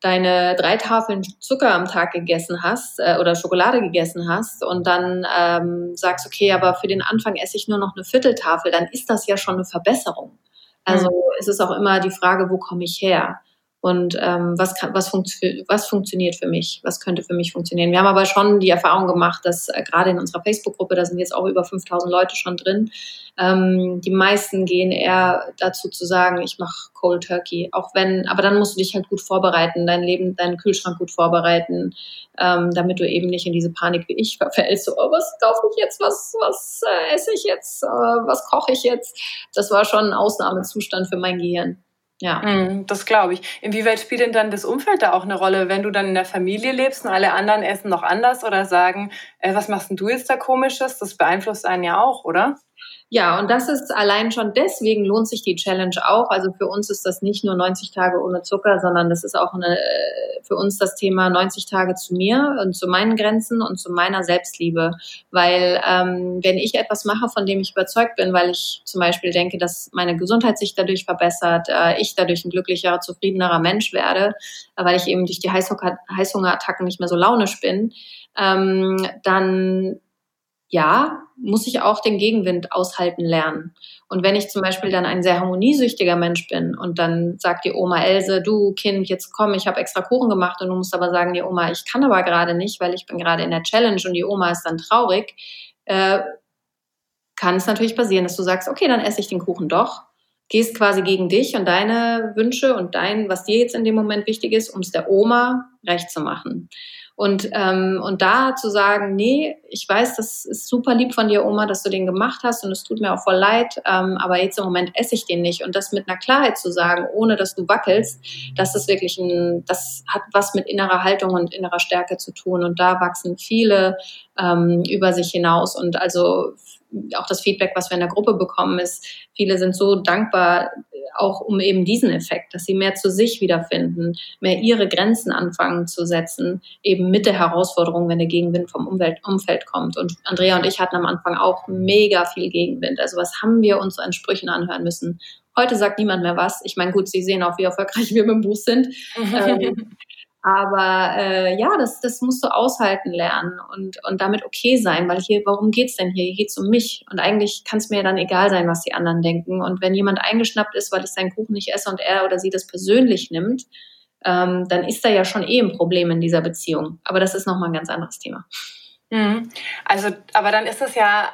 deine drei Tafeln Zucker am Tag gegessen hast äh, oder Schokolade gegessen hast und dann ähm, sagst, okay, aber für den Anfang esse ich nur noch eine Vierteltafel, dann ist das ja schon eine Verbesserung. Also mhm. es ist auch immer die Frage, wo komme ich her? Und ähm, was, kann, was, funkt, was funktioniert für mich, was könnte für mich funktionieren. Wir haben aber schon die Erfahrung gemacht, dass äh, gerade in unserer Facebook-Gruppe, da sind jetzt auch über 5000 Leute schon drin, ähm, die meisten gehen eher dazu zu sagen, ich mache Cold Turkey, auch wenn, aber dann musst du dich halt gut vorbereiten, dein Leben, deinen Kühlschrank gut vorbereiten, ähm, damit du eben nicht in diese Panik wie ich verfällst, so, oh, was kaufe ich jetzt, was, was äh, esse ich jetzt, äh, was koche ich jetzt. Das war schon ein Ausnahmezustand für mein Gehirn. Ja. Mm, das glaube ich. Inwieweit spielt denn dann das Umfeld da auch eine Rolle, wenn du dann in der Familie lebst und alle anderen essen noch anders oder sagen, äh, was machst denn du jetzt da komisches? Das beeinflusst einen ja auch, oder? Ja, und das ist allein schon deswegen lohnt sich die Challenge auch. Also für uns ist das nicht nur 90 Tage ohne Zucker, sondern das ist auch eine, äh, für uns das Thema 90 Tage zu mir und zu meinen Grenzen und zu meiner Selbstliebe. Weil ähm, wenn ich etwas mache, von dem ich überzeugt bin, weil ich zum Beispiel denke, dass meine Gesundheit sich dadurch verbessert, äh, ich dadurch ein glücklicherer, zufriedenerer Mensch werde, äh, weil ich eben durch die Heißhungerattacken nicht mehr so launisch bin, ähm, dann ja, muss ich auch den Gegenwind aushalten lernen. Und wenn ich zum Beispiel dann ein sehr harmoniesüchtiger Mensch bin und dann sagt die Oma Else, du Kind, jetzt komm, ich habe extra Kuchen gemacht und du musst aber sagen, die Oma, ich kann aber gerade nicht, weil ich bin gerade in der Challenge und die Oma ist dann traurig, äh, kann es natürlich passieren, dass du sagst, okay, dann esse ich den Kuchen doch, gehst quasi gegen dich und deine Wünsche und dein, was dir jetzt in dem Moment wichtig ist, um es der Oma recht zu machen. Und, ähm, und da zu sagen, nee, ich weiß, das ist super lieb von dir, Oma, dass du den gemacht hast und es tut mir auch voll leid, ähm, aber jetzt im Moment esse ich den nicht. Und das mit einer Klarheit zu sagen, ohne dass du wackelst, das ist wirklich ein, das hat was mit innerer Haltung und innerer Stärke zu tun. Und da wachsen viele ähm, über sich hinaus. Und also auch das Feedback, was wir in der Gruppe bekommen, ist, viele sind so dankbar, auch um eben diesen Effekt, dass sie mehr zu sich wiederfinden, mehr ihre Grenzen anfangen zu setzen, eben mit der Herausforderung, wenn der Gegenwind vom Umwelt, Umfeld kommt. Und Andrea und ich hatten am Anfang auch mega viel Gegenwind. Also was haben wir uns an Sprüchen anhören müssen? Heute sagt niemand mehr was. Ich meine, gut, Sie sehen auch, wie erfolgreich wir mit dem Buch sind. ähm, aber äh, ja, das, das musst du aushalten lernen und, und damit okay sein, weil hier, warum geht's denn hier? Hier geht's um mich. Und eigentlich kann es mir dann egal sein, was die anderen denken. Und wenn jemand eingeschnappt ist, weil ich seinen Kuchen nicht esse und er oder sie das persönlich nimmt, ähm, dann ist da ja schon eh ein Problem in dieser Beziehung. Aber das ist nochmal ein ganz anderes Thema. Mhm. Also, aber dann ist es ja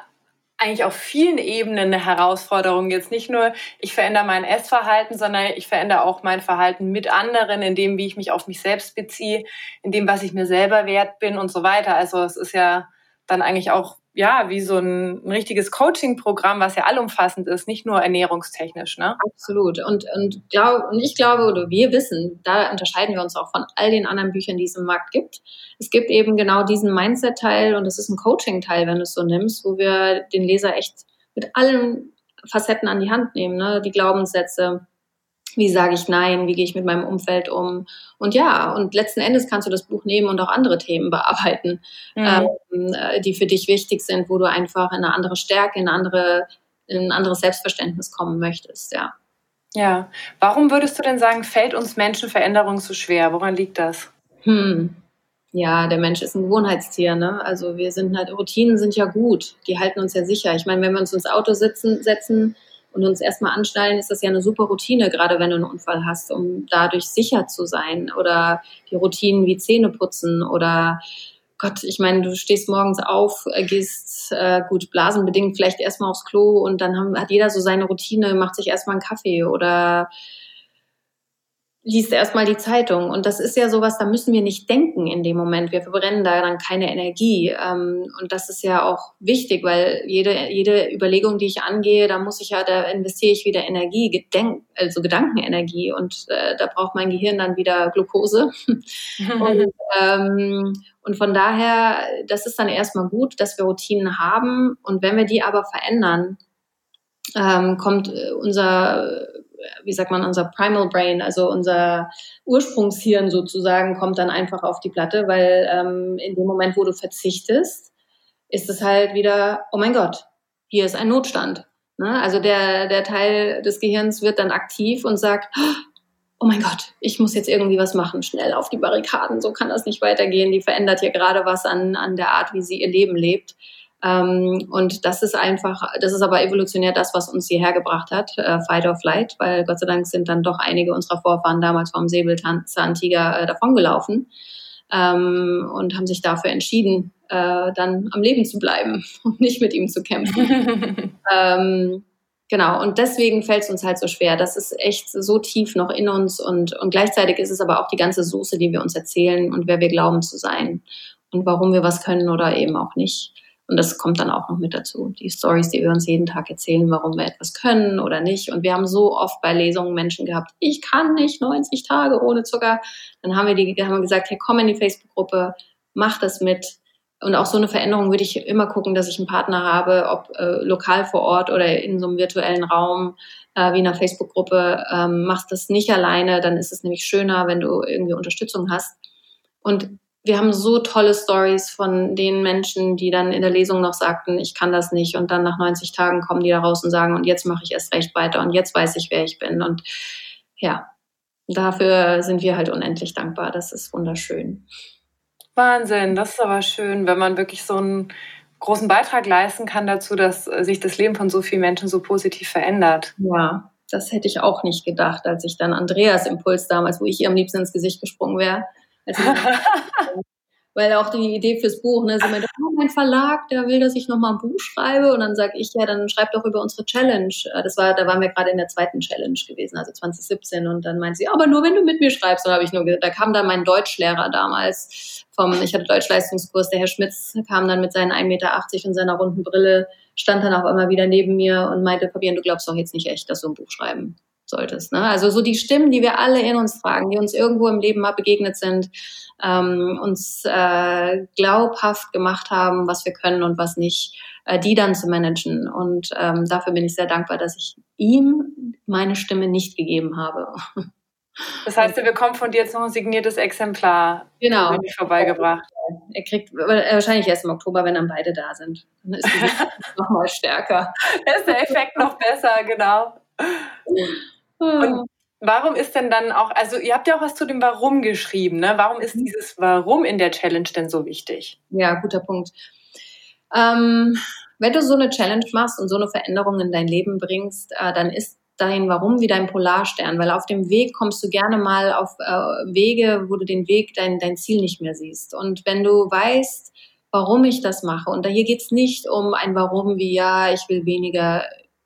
eigentlich auf vielen Ebenen eine Herausforderung. Jetzt nicht nur, ich verändere mein Essverhalten, sondern ich verändere auch mein Verhalten mit anderen, in dem, wie ich mich auf mich selbst beziehe, in dem, was ich mir selber wert bin und so weiter. Also es ist ja dann eigentlich auch ja, wie so ein, ein richtiges Coaching-Programm, was ja allumfassend ist, nicht nur ernährungstechnisch, ne? Absolut. Und, und, glaub, und ich glaube, oder wir wissen, da unterscheiden wir uns auch von all den anderen Büchern, die es im Markt gibt. Es gibt eben genau diesen Mindset-Teil und es ist ein Coaching-Teil, wenn du es so nimmst, wo wir den Leser echt mit allen Facetten an die Hand nehmen, ne? Die Glaubenssätze, wie sage ich Nein, wie gehe ich mit meinem Umfeld um. Und ja, und letzten Endes kannst du das Buch nehmen und auch andere Themen bearbeiten, mhm. ähm, äh, die für dich wichtig sind, wo du einfach in eine andere Stärke, in, eine andere, in ein anderes Selbstverständnis kommen möchtest, ja. Ja, warum würdest du denn sagen, fällt uns Menschenveränderung so schwer? Woran liegt das? Hm. Ja, der Mensch ist ein Gewohnheitstier, ne? Also wir sind halt, Routinen sind ja gut, die halten uns ja sicher. Ich meine, wenn wir uns ins Auto sitzen, setzen, und uns erstmal anschnallen, ist das ja eine super Routine, gerade wenn du einen Unfall hast, um dadurch sicher zu sein. Oder die Routinen wie Zähne putzen oder Gott, ich meine, du stehst morgens auf, äh, gehst äh, gut blasenbedingt vielleicht erstmal aufs Klo und dann haben, hat jeder so seine Routine, macht sich erstmal einen Kaffee oder liest erstmal die Zeitung. Und das ist ja sowas, da müssen wir nicht denken in dem Moment. Wir verbrennen da dann keine Energie. Ähm, und das ist ja auch wichtig, weil jede, jede Überlegung, die ich angehe, da muss ich ja, da investiere ich wieder Energie, Gedenk, also Gedankenenergie. Und äh, da braucht mein Gehirn dann wieder Glukose. und, ähm, und von daher, das ist dann erstmal gut, dass wir Routinen haben. Und wenn wir die aber verändern, ähm, kommt äh, unser wie sagt man, unser Primal Brain, also unser Ursprungshirn sozusagen, kommt dann einfach auf die Platte, weil ähm, in dem Moment, wo du verzichtest, ist es halt wieder, oh mein Gott, hier ist ein Notstand. Ne? Also der, der Teil des Gehirns wird dann aktiv und sagt, oh mein Gott, ich muss jetzt irgendwie was machen, schnell auf die Barrikaden, so kann das nicht weitergehen. Die verändert hier gerade was an, an der Art, wie sie ihr Leben lebt. Ähm, und das ist einfach, das ist aber evolutionär das, was uns hierher gebracht hat, äh, Fight or Flight, weil Gott sei Dank sind dann doch einige unserer Vorfahren damals vom Säbelzahntiger äh, davongelaufen ähm, und haben sich dafür entschieden, äh, dann am Leben zu bleiben und nicht mit ihm zu kämpfen. ähm, genau, und deswegen fällt es uns halt so schwer. Das ist echt so tief noch in uns und, und gleichzeitig ist es aber auch die ganze Soße, die wir uns erzählen und wer wir glauben zu sein und warum wir was können oder eben auch nicht. Und das kommt dann auch noch mit dazu. Die Stories, die wir uns jeden Tag erzählen, warum wir etwas können oder nicht. Und wir haben so oft bei Lesungen Menschen gehabt, ich kann nicht 90 Tage ohne Zucker. Dann haben wir die, haben wir gesagt, hey, komm in die Facebook-Gruppe, mach das mit. und auch so eine Veränderung würde ich immer gucken, dass ich einen Partner habe, ob äh, lokal vor Ort oder in so einem virtuellen Raum äh, wie in einer Facebook-Gruppe. Ähm, machst das nicht alleine, dann ist es nämlich schöner, wenn du irgendwie Unterstützung hast. Und wir haben so tolle Stories von den Menschen, die dann in der Lesung noch sagten, ich kann das nicht. Und dann nach 90 Tagen kommen die da raus und sagen, und jetzt mache ich erst recht weiter und jetzt weiß ich, wer ich bin. Und ja, dafür sind wir halt unendlich dankbar. Das ist wunderschön. Wahnsinn, das ist aber schön, wenn man wirklich so einen großen Beitrag leisten kann dazu, dass äh, sich das Leben von so vielen Menschen so positiv verändert. Ja, das hätte ich auch nicht gedacht, als ich dann Andreas Impuls damals, wo ich ihr am liebsten ins Gesicht gesprungen wäre, weil auch die Idee fürs Buch, ne, sie meinte, oh, mein Verlag, der will, dass ich nochmal ein Buch schreibe. Und dann sage ich, ja, dann schreib doch über unsere Challenge. Äh, das war, da waren wir gerade in der zweiten Challenge gewesen, also 2017. Und dann meinte sie, aber nur wenn du mit mir schreibst. Und habe ich nur, da kam dann mein Deutschlehrer damals vom, ich hatte Deutschleistungskurs, der Herr Schmitz kam dann mit seinen 1,80 Meter und seiner runden Brille, stand dann auch immer wieder neben mir und meinte, Fabian, du glaubst doch jetzt nicht echt, dass du ein Buch schreiben solltest. Ne? Also so die Stimmen, die wir alle in uns tragen, die uns irgendwo im Leben mal begegnet sind, ähm, uns äh, glaubhaft gemacht haben, was wir können und was nicht, äh, die dann zu managen. Und ähm, dafür bin ich sehr dankbar, dass ich ihm meine Stimme nicht gegeben habe. Das heißt, er bekommt von dir jetzt noch ein signiertes Exemplar. Genau. Bin ich vorbeigebracht. Er kriegt wahrscheinlich erst im Oktober, wenn dann beide da sind. Dann ist die nochmal stärker. Da ist der Effekt noch besser, genau. Und warum ist denn dann auch, also ihr habt ja auch was zu dem Warum geschrieben, ne? Warum ist mhm. dieses Warum in der Challenge denn so wichtig? Ja, guter Punkt. Ähm, wenn du so eine Challenge machst und so eine Veränderung in dein Leben bringst, äh, dann ist dein Warum wie dein Polarstern, weil auf dem Weg kommst du gerne mal auf äh, Wege, wo du den Weg, dein, dein Ziel nicht mehr siehst. Und wenn du weißt, warum ich das mache, und da hier geht's nicht um ein Warum wie, ja, ich will weniger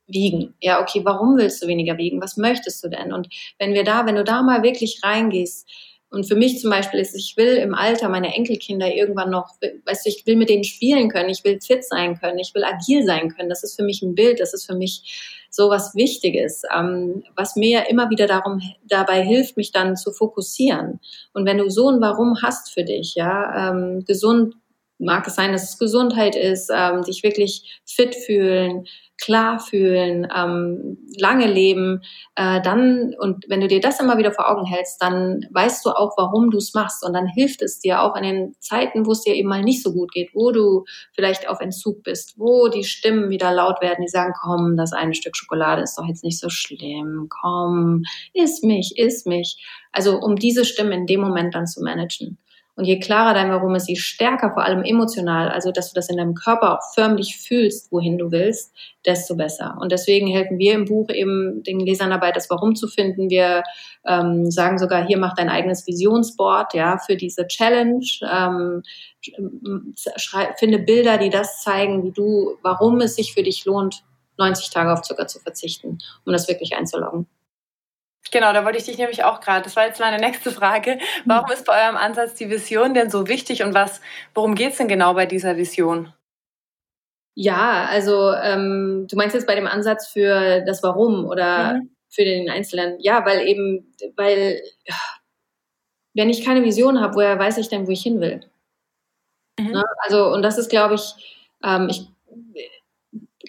wiegen. Ja, okay, warum willst du weniger wiegen? Was möchtest du denn? Und wenn wir da, wenn du da mal wirklich reingehst, und für mich zum Beispiel ist, ich will im Alter meine Enkelkinder irgendwann noch, weißt du, ich will mit denen spielen können, ich will fit sein können, ich will agil sein können. Das ist für mich ein Bild, das ist für mich so was Wichtiges, ähm, was mir immer wieder darum, dabei hilft, mich dann zu fokussieren. Und wenn du so ein Warum hast für dich, ja, ähm, gesund, mag es sein, dass es Gesundheit ist, ähm, dich wirklich fit fühlen, klar fühlen, ähm, lange leben, äh, dann, und wenn du dir das immer wieder vor Augen hältst, dann weißt du auch, warum du es machst. Und dann hilft es dir auch in den Zeiten, wo es dir eben mal nicht so gut geht, wo du vielleicht auf Entzug bist, wo die Stimmen wieder laut werden, die sagen, komm, das eine Stück Schokolade ist doch jetzt nicht so schlimm, komm, iss mich, iss mich. Also um diese Stimmen in dem Moment dann zu managen. Und je klarer dein Warum ist, je stärker, vor allem emotional, also dass du das in deinem Körper auch förmlich fühlst, wohin du willst, desto besser. Und deswegen helfen wir im Buch eben den Lesern dabei, das Warum zu finden. Wir ähm, sagen sogar, hier mach dein eigenes Visionsboard, ja, für diese Challenge. Ähm, finde Bilder, die das zeigen, wie du, warum es sich für dich lohnt, 90 Tage auf Zucker zu verzichten, um das wirklich einzuloggen. Genau, da wollte ich dich nämlich auch gerade. Das war jetzt meine nächste Frage. Warum ist bei eurem Ansatz die Vision denn so wichtig und was, worum geht es denn genau bei dieser Vision? Ja, also ähm, du meinst jetzt bei dem Ansatz für das Warum oder mhm. für den Einzelnen? Ja, weil eben, weil wenn ich keine Vision habe, woher weiß ich denn, wo ich hin will? Mhm. Ne? Also, und das ist, glaube ich, ähm, ich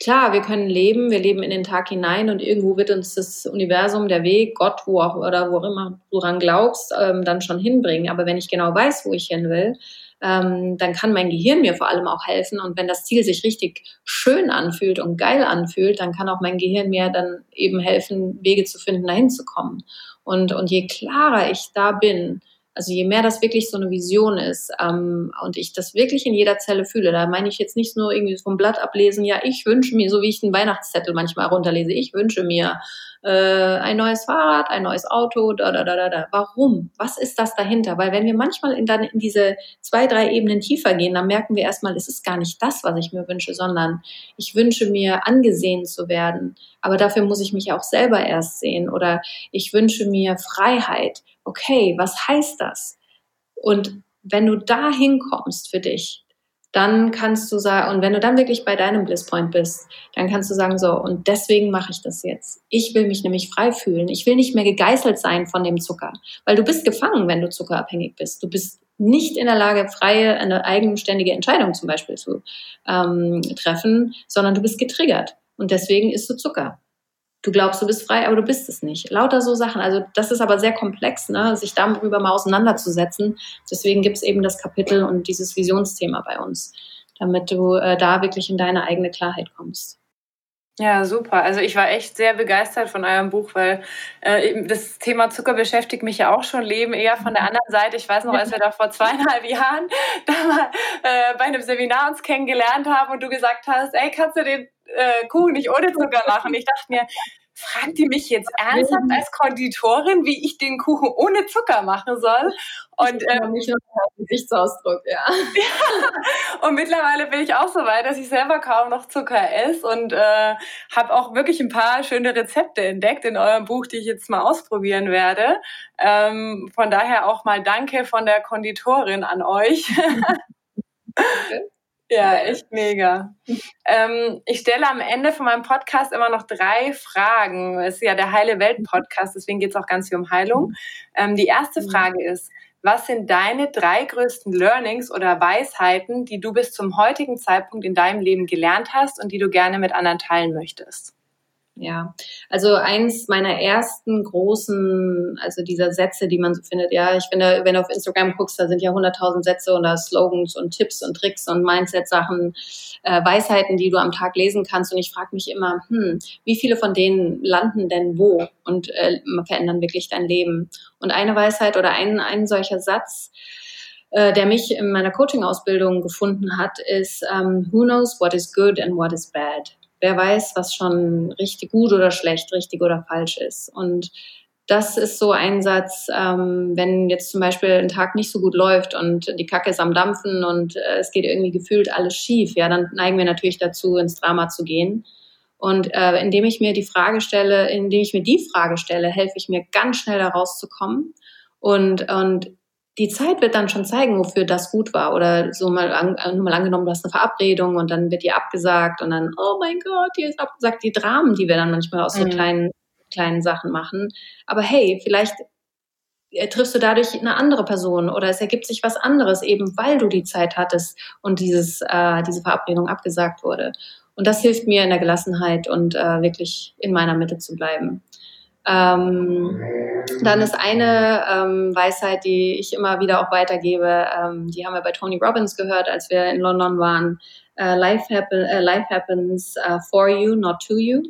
klar, wir können leben, wir leben in den Tag hinein und irgendwo wird uns das Universum, der Weg, Gott, wo auch oder wo immer du dran glaubst, ähm, dann schon hinbringen. Aber wenn ich genau weiß, wo ich hin will, ähm, dann kann mein Gehirn mir vor allem auch helfen. Und wenn das Ziel sich richtig schön anfühlt und geil anfühlt, dann kann auch mein Gehirn mir dann eben helfen, Wege zu finden, dahin zu kommen. Und, und je klarer ich da bin, also je mehr das wirklich so eine Vision ist ähm, und ich das wirklich in jeder Zelle fühle, da meine ich jetzt nicht nur irgendwie vom Blatt ablesen, ja, ich wünsche mir, so wie ich den Weihnachtszettel manchmal runterlese, ich wünsche mir äh, ein neues Fahrrad, ein neues Auto, da, da, da, da, da. Warum? Was ist das dahinter? Weil wenn wir manchmal in, dann in diese zwei, drei Ebenen tiefer gehen, dann merken wir erstmal, es ist gar nicht das, was ich mir wünsche, sondern ich wünsche mir angesehen zu werden. Aber dafür muss ich mich auch selber erst sehen oder ich wünsche mir Freiheit okay, was heißt das? Und wenn du da hinkommst für dich, dann kannst du sagen, und wenn du dann wirklich bei deinem Blisspoint bist, dann kannst du sagen, so, und deswegen mache ich das jetzt. Ich will mich nämlich frei fühlen. Ich will nicht mehr gegeißelt sein von dem Zucker, weil du bist gefangen, wenn du zuckerabhängig bist. Du bist nicht in der Lage, freie, eine eigenständige Entscheidung zum Beispiel zu ähm, treffen, sondern du bist getriggert. Und deswegen isst du Zucker. Du glaubst, du bist frei, aber du bist es nicht. Lauter so Sachen. Also das ist aber sehr komplex, ne? sich darüber mal auseinanderzusetzen. Deswegen gibt es eben das Kapitel und dieses Visionsthema bei uns, damit du äh, da wirklich in deine eigene Klarheit kommst. Ja, super. Also ich war echt sehr begeistert von eurem Buch, weil äh, das Thema Zucker beschäftigt mich ja auch schon Leben eher von der anderen Seite. Ich weiß noch, als wir da vor zweieinhalb Jahren da mal äh, bei einem Seminar uns kennengelernt haben und du gesagt hast, ey, kannst du den äh, Kuchen nicht ohne Zucker machen? Ich dachte mir, fragt die mich jetzt ernsthaft als Konditorin, wie ich den Kuchen ohne Zucker machen soll? Und ähm, nicht nur Gesichtsausdruck, ja. ja. Und mittlerweile bin ich auch so weit, dass ich selber kaum noch Zucker esse und äh, habe auch wirklich ein paar schöne Rezepte entdeckt in eurem Buch, die ich jetzt mal ausprobieren werde. Ähm, von daher auch mal Danke von der Konditorin an euch. Ja, echt mega. Ähm, ich stelle am Ende von meinem Podcast immer noch drei Fragen. Es ist ja der Heile Welt Podcast, deswegen geht es auch ganz viel um Heilung. Ähm, die erste mhm. Frage ist, was sind deine drei größten Learnings oder Weisheiten, die du bis zum heutigen Zeitpunkt in deinem Leben gelernt hast und die du gerne mit anderen teilen möchtest? Ja, also eins meiner ersten großen, also dieser Sätze, die man so findet, ja, ich finde, wenn du auf Instagram guckst, da sind ja hunderttausend Sätze und da Slogans und Tipps und Tricks und Mindset-Sachen, äh, Weisheiten, die du am Tag lesen kannst. Und ich frage mich immer, hm, wie viele von denen landen denn wo und äh, verändern wirklich dein Leben? Und eine Weisheit oder ein, ein solcher Satz, äh, der mich in meiner Coaching-Ausbildung gefunden hat, ist, ähm, who knows what is good and what is bad? Wer weiß, was schon richtig gut oder schlecht, richtig oder falsch ist. Und das ist so ein Satz, ähm, wenn jetzt zum Beispiel ein Tag nicht so gut läuft und die Kacke ist am Dampfen und äh, es geht irgendwie gefühlt alles schief, ja, dann neigen wir natürlich dazu, ins Drama zu gehen. Und äh, indem ich mir die Frage stelle, indem ich mir die Frage stelle, helfe ich mir ganz schnell da rauszukommen und, und die Zeit wird dann schon zeigen, wofür das gut war. Oder so mal, an, nur mal angenommen, du hast eine Verabredung und dann wird die abgesagt und dann, oh mein Gott, die ist abgesagt. Die Dramen, die wir dann manchmal aus so mhm. kleinen, kleinen Sachen machen. Aber hey, vielleicht äh, triffst du dadurch eine andere Person oder es ergibt sich was anderes, eben weil du die Zeit hattest und dieses, äh, diese Verabredung abgesagt wurde. Und das hilft mir in der Gelassenheit und äh, wirklich in meiner Mitte zu bleiben. Ähm, dann ist eine ähm, Weisheit, die ich immer wieder auch weitergebe, ähm, die haben wir bei Tony Robbins gehört, als wir in London waren. Uh, life, happen, uh, life happens uh, for you, not to you.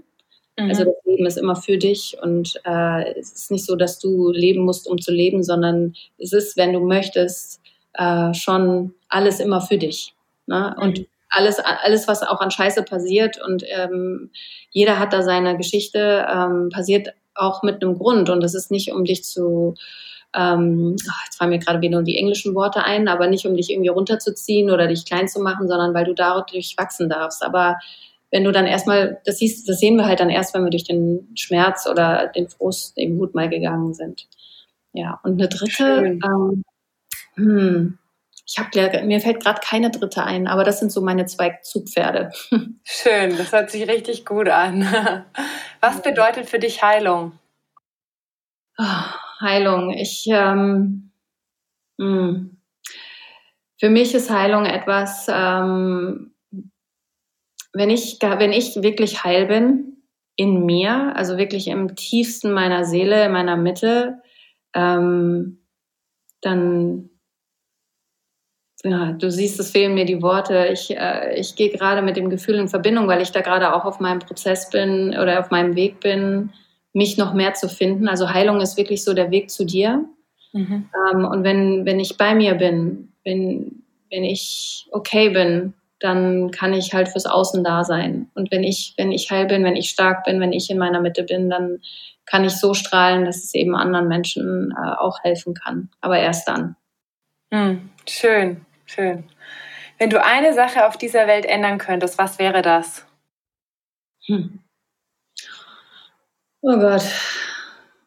Mhm. Also das Leben ist immer für dich und äh, es ist nicht so, dass du leben musst, um zu leben, sondern es ist, wenn du möchtest, äh, schon alles immer für dich. Ne? Und mhm. alles, alles, was auch an Scheiße passiert und ähm, jeder hat da seine Geschichte, ähm, passiert auch mit einem Grund und es ist nicht, um dich zu, ähm, jetzt fallen mir gerade wieder nur die englischen Worte ein, aber nicht, um dich irgendwie runterzuziehen oder dich klein zu machen, sondern weil du dadurch wachsen darfst. Aber wenn du dann erstmal, das siehst, das sehen wir halt dann erst, wenn wir durch den Schmerz oder den Frust, den Wut mal gegangen sind. Ja, und eine dritte, ähm, hm, ich habe mir fällt gerade keine dritte ein, aber das sind so meine zwei Zugpferde. Schön, das hört sich richtig gut an. Was bedeutet für dich Heilung? Oh, Heilung. Ich ähm, mh. Hm. für mich ist Heilung etwas, ähm, wenn ich wenn ich wirklich heil bin in mir, also wirklich im tiefsten meiner Seele, in meiner Mitte, ähm, dann ja, du siehst, es fehlen mir die Worte. Ich, äh, ich gehe gerade mit dem Gefühl in Verbindung, weil ich da gerade auch auf meinem Prozess bin oder auf meinem Weg bin, mich noch mehr zu finden. Also Heilung ist wirklich so der Weg zu dir. Mhm. Ähm, und wenn, wenn ich bei mir bin, wenn, wenn ich okay bin, dann kann ich halt fürs Außen da sein. Und wenn ich, wenn ich heil bin, wenn ich stark bin, wenn ich in meiner Mitte bin, dann kann ich so strahlen, dass es eben anderen Menschen äh, auch helfen kann. Aber erst dann. Mhm. Schön. Schön. Wenn du eine Sache auf dieser Welt ändern könntest, was wäre das? Hm. Oh Gott.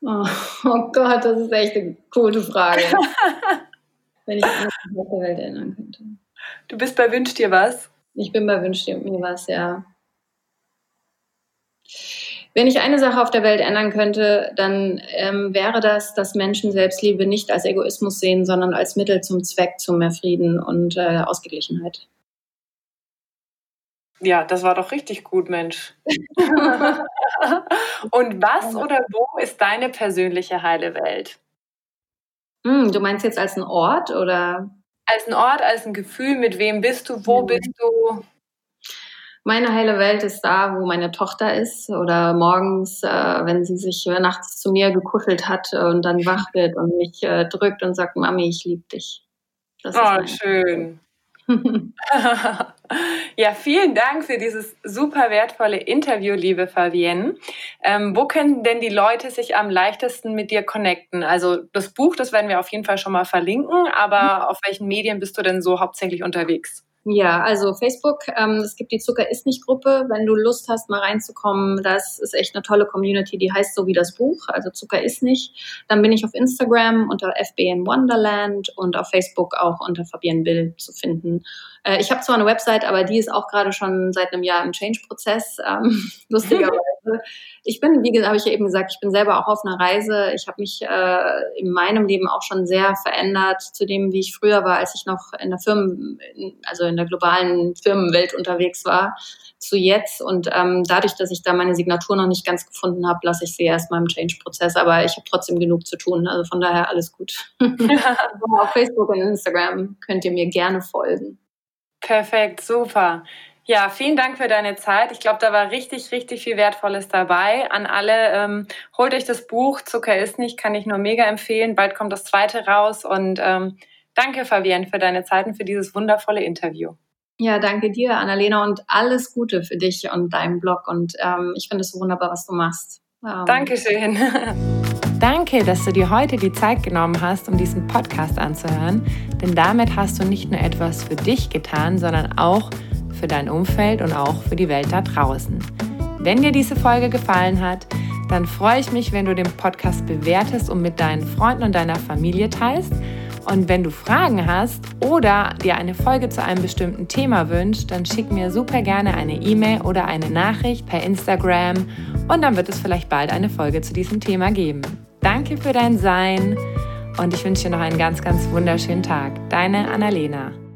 Oh, oh, Gott, das ist echt eine coole Frage. Wenn ich eine Sache auf der Welt ändern könnte. Du bist bei Wünsch dir was? Ich bin bei Wünsch dir mir was, ja. Wenn ich eine Sache auf der Welt ändern könnte, dann ähm, wäre das, dass Menschen Selbstliebe nicht als Egoismus sehen, sondern als Mittel zum Zweck zu mehr Frieden und äh, Ausgeglichenheit. Ja, das war doch richtig gut, Mensch. und was oder wo ist deine persönliche heile Welt? Hm, du meinst jetzt als ein Ort oder? Als ein Ort, als ein Gefühl, mit wem bist du, wo mhm. bist du? Meine heile Welt ist da, wo meine Tochter ist oder morgens, äh, wenn sie sich äh, nachts zu mir gekuschelt hat und dann wach wird und mich äh, drückt und sagt, Mami, ich liebe dich. Das oh, schön. ja, vielen Dank für dieses super wertvolle Interview, liebe Fabienne. Ähm, wo können denn die Leute sich am leichtesten mit dir connecten? Also das Buch, das werden wir auf jeden Fall schon mal verlinken, aber auf welchen Medien bist du denn so hauptsächlich unterwegs? Ja, also Facebook, ähm, es gibt die Zucker ist nicht Gruppe. Wenn du Lust hast, mal reinzukommen, das ist echt eine tolle Community, die heißt so wie das Buch, also Zucker ist nicht. Dann bin ich auf Instagram unter FBN Wonderland und auf Facebook auch unter Fabienne Bill zu finden. Äh, ich habe zwar eine Website, aber die ist auch gerade schon seit einem Jahr im Change-Prozess, ähm, lustigerweise. Ich bin, wie habe ich ja eben gesagt, ich bin selber auch auf einer Reise. Ich habe mich äh, in meinem Leben auch schon sehr verändert zu dem, wie ich früher war, als ich noch in der Firmen, also in der globalen Firmenwelt unterwegs war, zu jetzt. Und ähm, dadurch, dass ich da meine Signatur noch nicht ganz gefunden habe, lasse ich sie erstmal im Change-Prozess. Aber ich habe trotzdem genug zu tun. Also von daher alles gut. auf Facebook und Instagram könnt ihr mir gerne folgen. Perfekt, super. Ja, vielen Dank für deine Zeit. Ich glaube, da war richtig, richtig viel Wertvolles dabei. An alle, ähm, holt euch das Buch Zucker ist nicht, kann ich nur mega empfehlen. Bald kommt das zweite raus. Und ähm, danke, Fabienne, für deine Zeit und für dieses wundervolle Interview. Ja, danke dir, Annalena, und alles Gute für dich und deinen Blog. Und ähm, ich finde es so wunderbar, was du machst. Ähm, Dankeschön. Danke, dass du dir heute die Zeit genommen hast, um diesen Podcast anzuhören. Denn damit hast du nicht nur etwas für dich getan, sondern auch für dein Umfeld und auch für die Welt da draußen. Wenn dir diese Folge gefallen hat, dann freue ich mich, wenn du den Podcast bewertest und mit deinen Freunden und deiner Familie teilst. Und wenn du Fragen hast oder dir eine Folge zu einem bestimmten Thema wünschst, dann schick mir super gerne eine E-Mail oder eine Nachricht per Instagram und dann wird es vielleicht bald eine Folge zu diesem Thema geben. Danke für dein Sein und ich wünsche dir noch einen ganz, ganz wunderschönen Tag. Deine Annalena.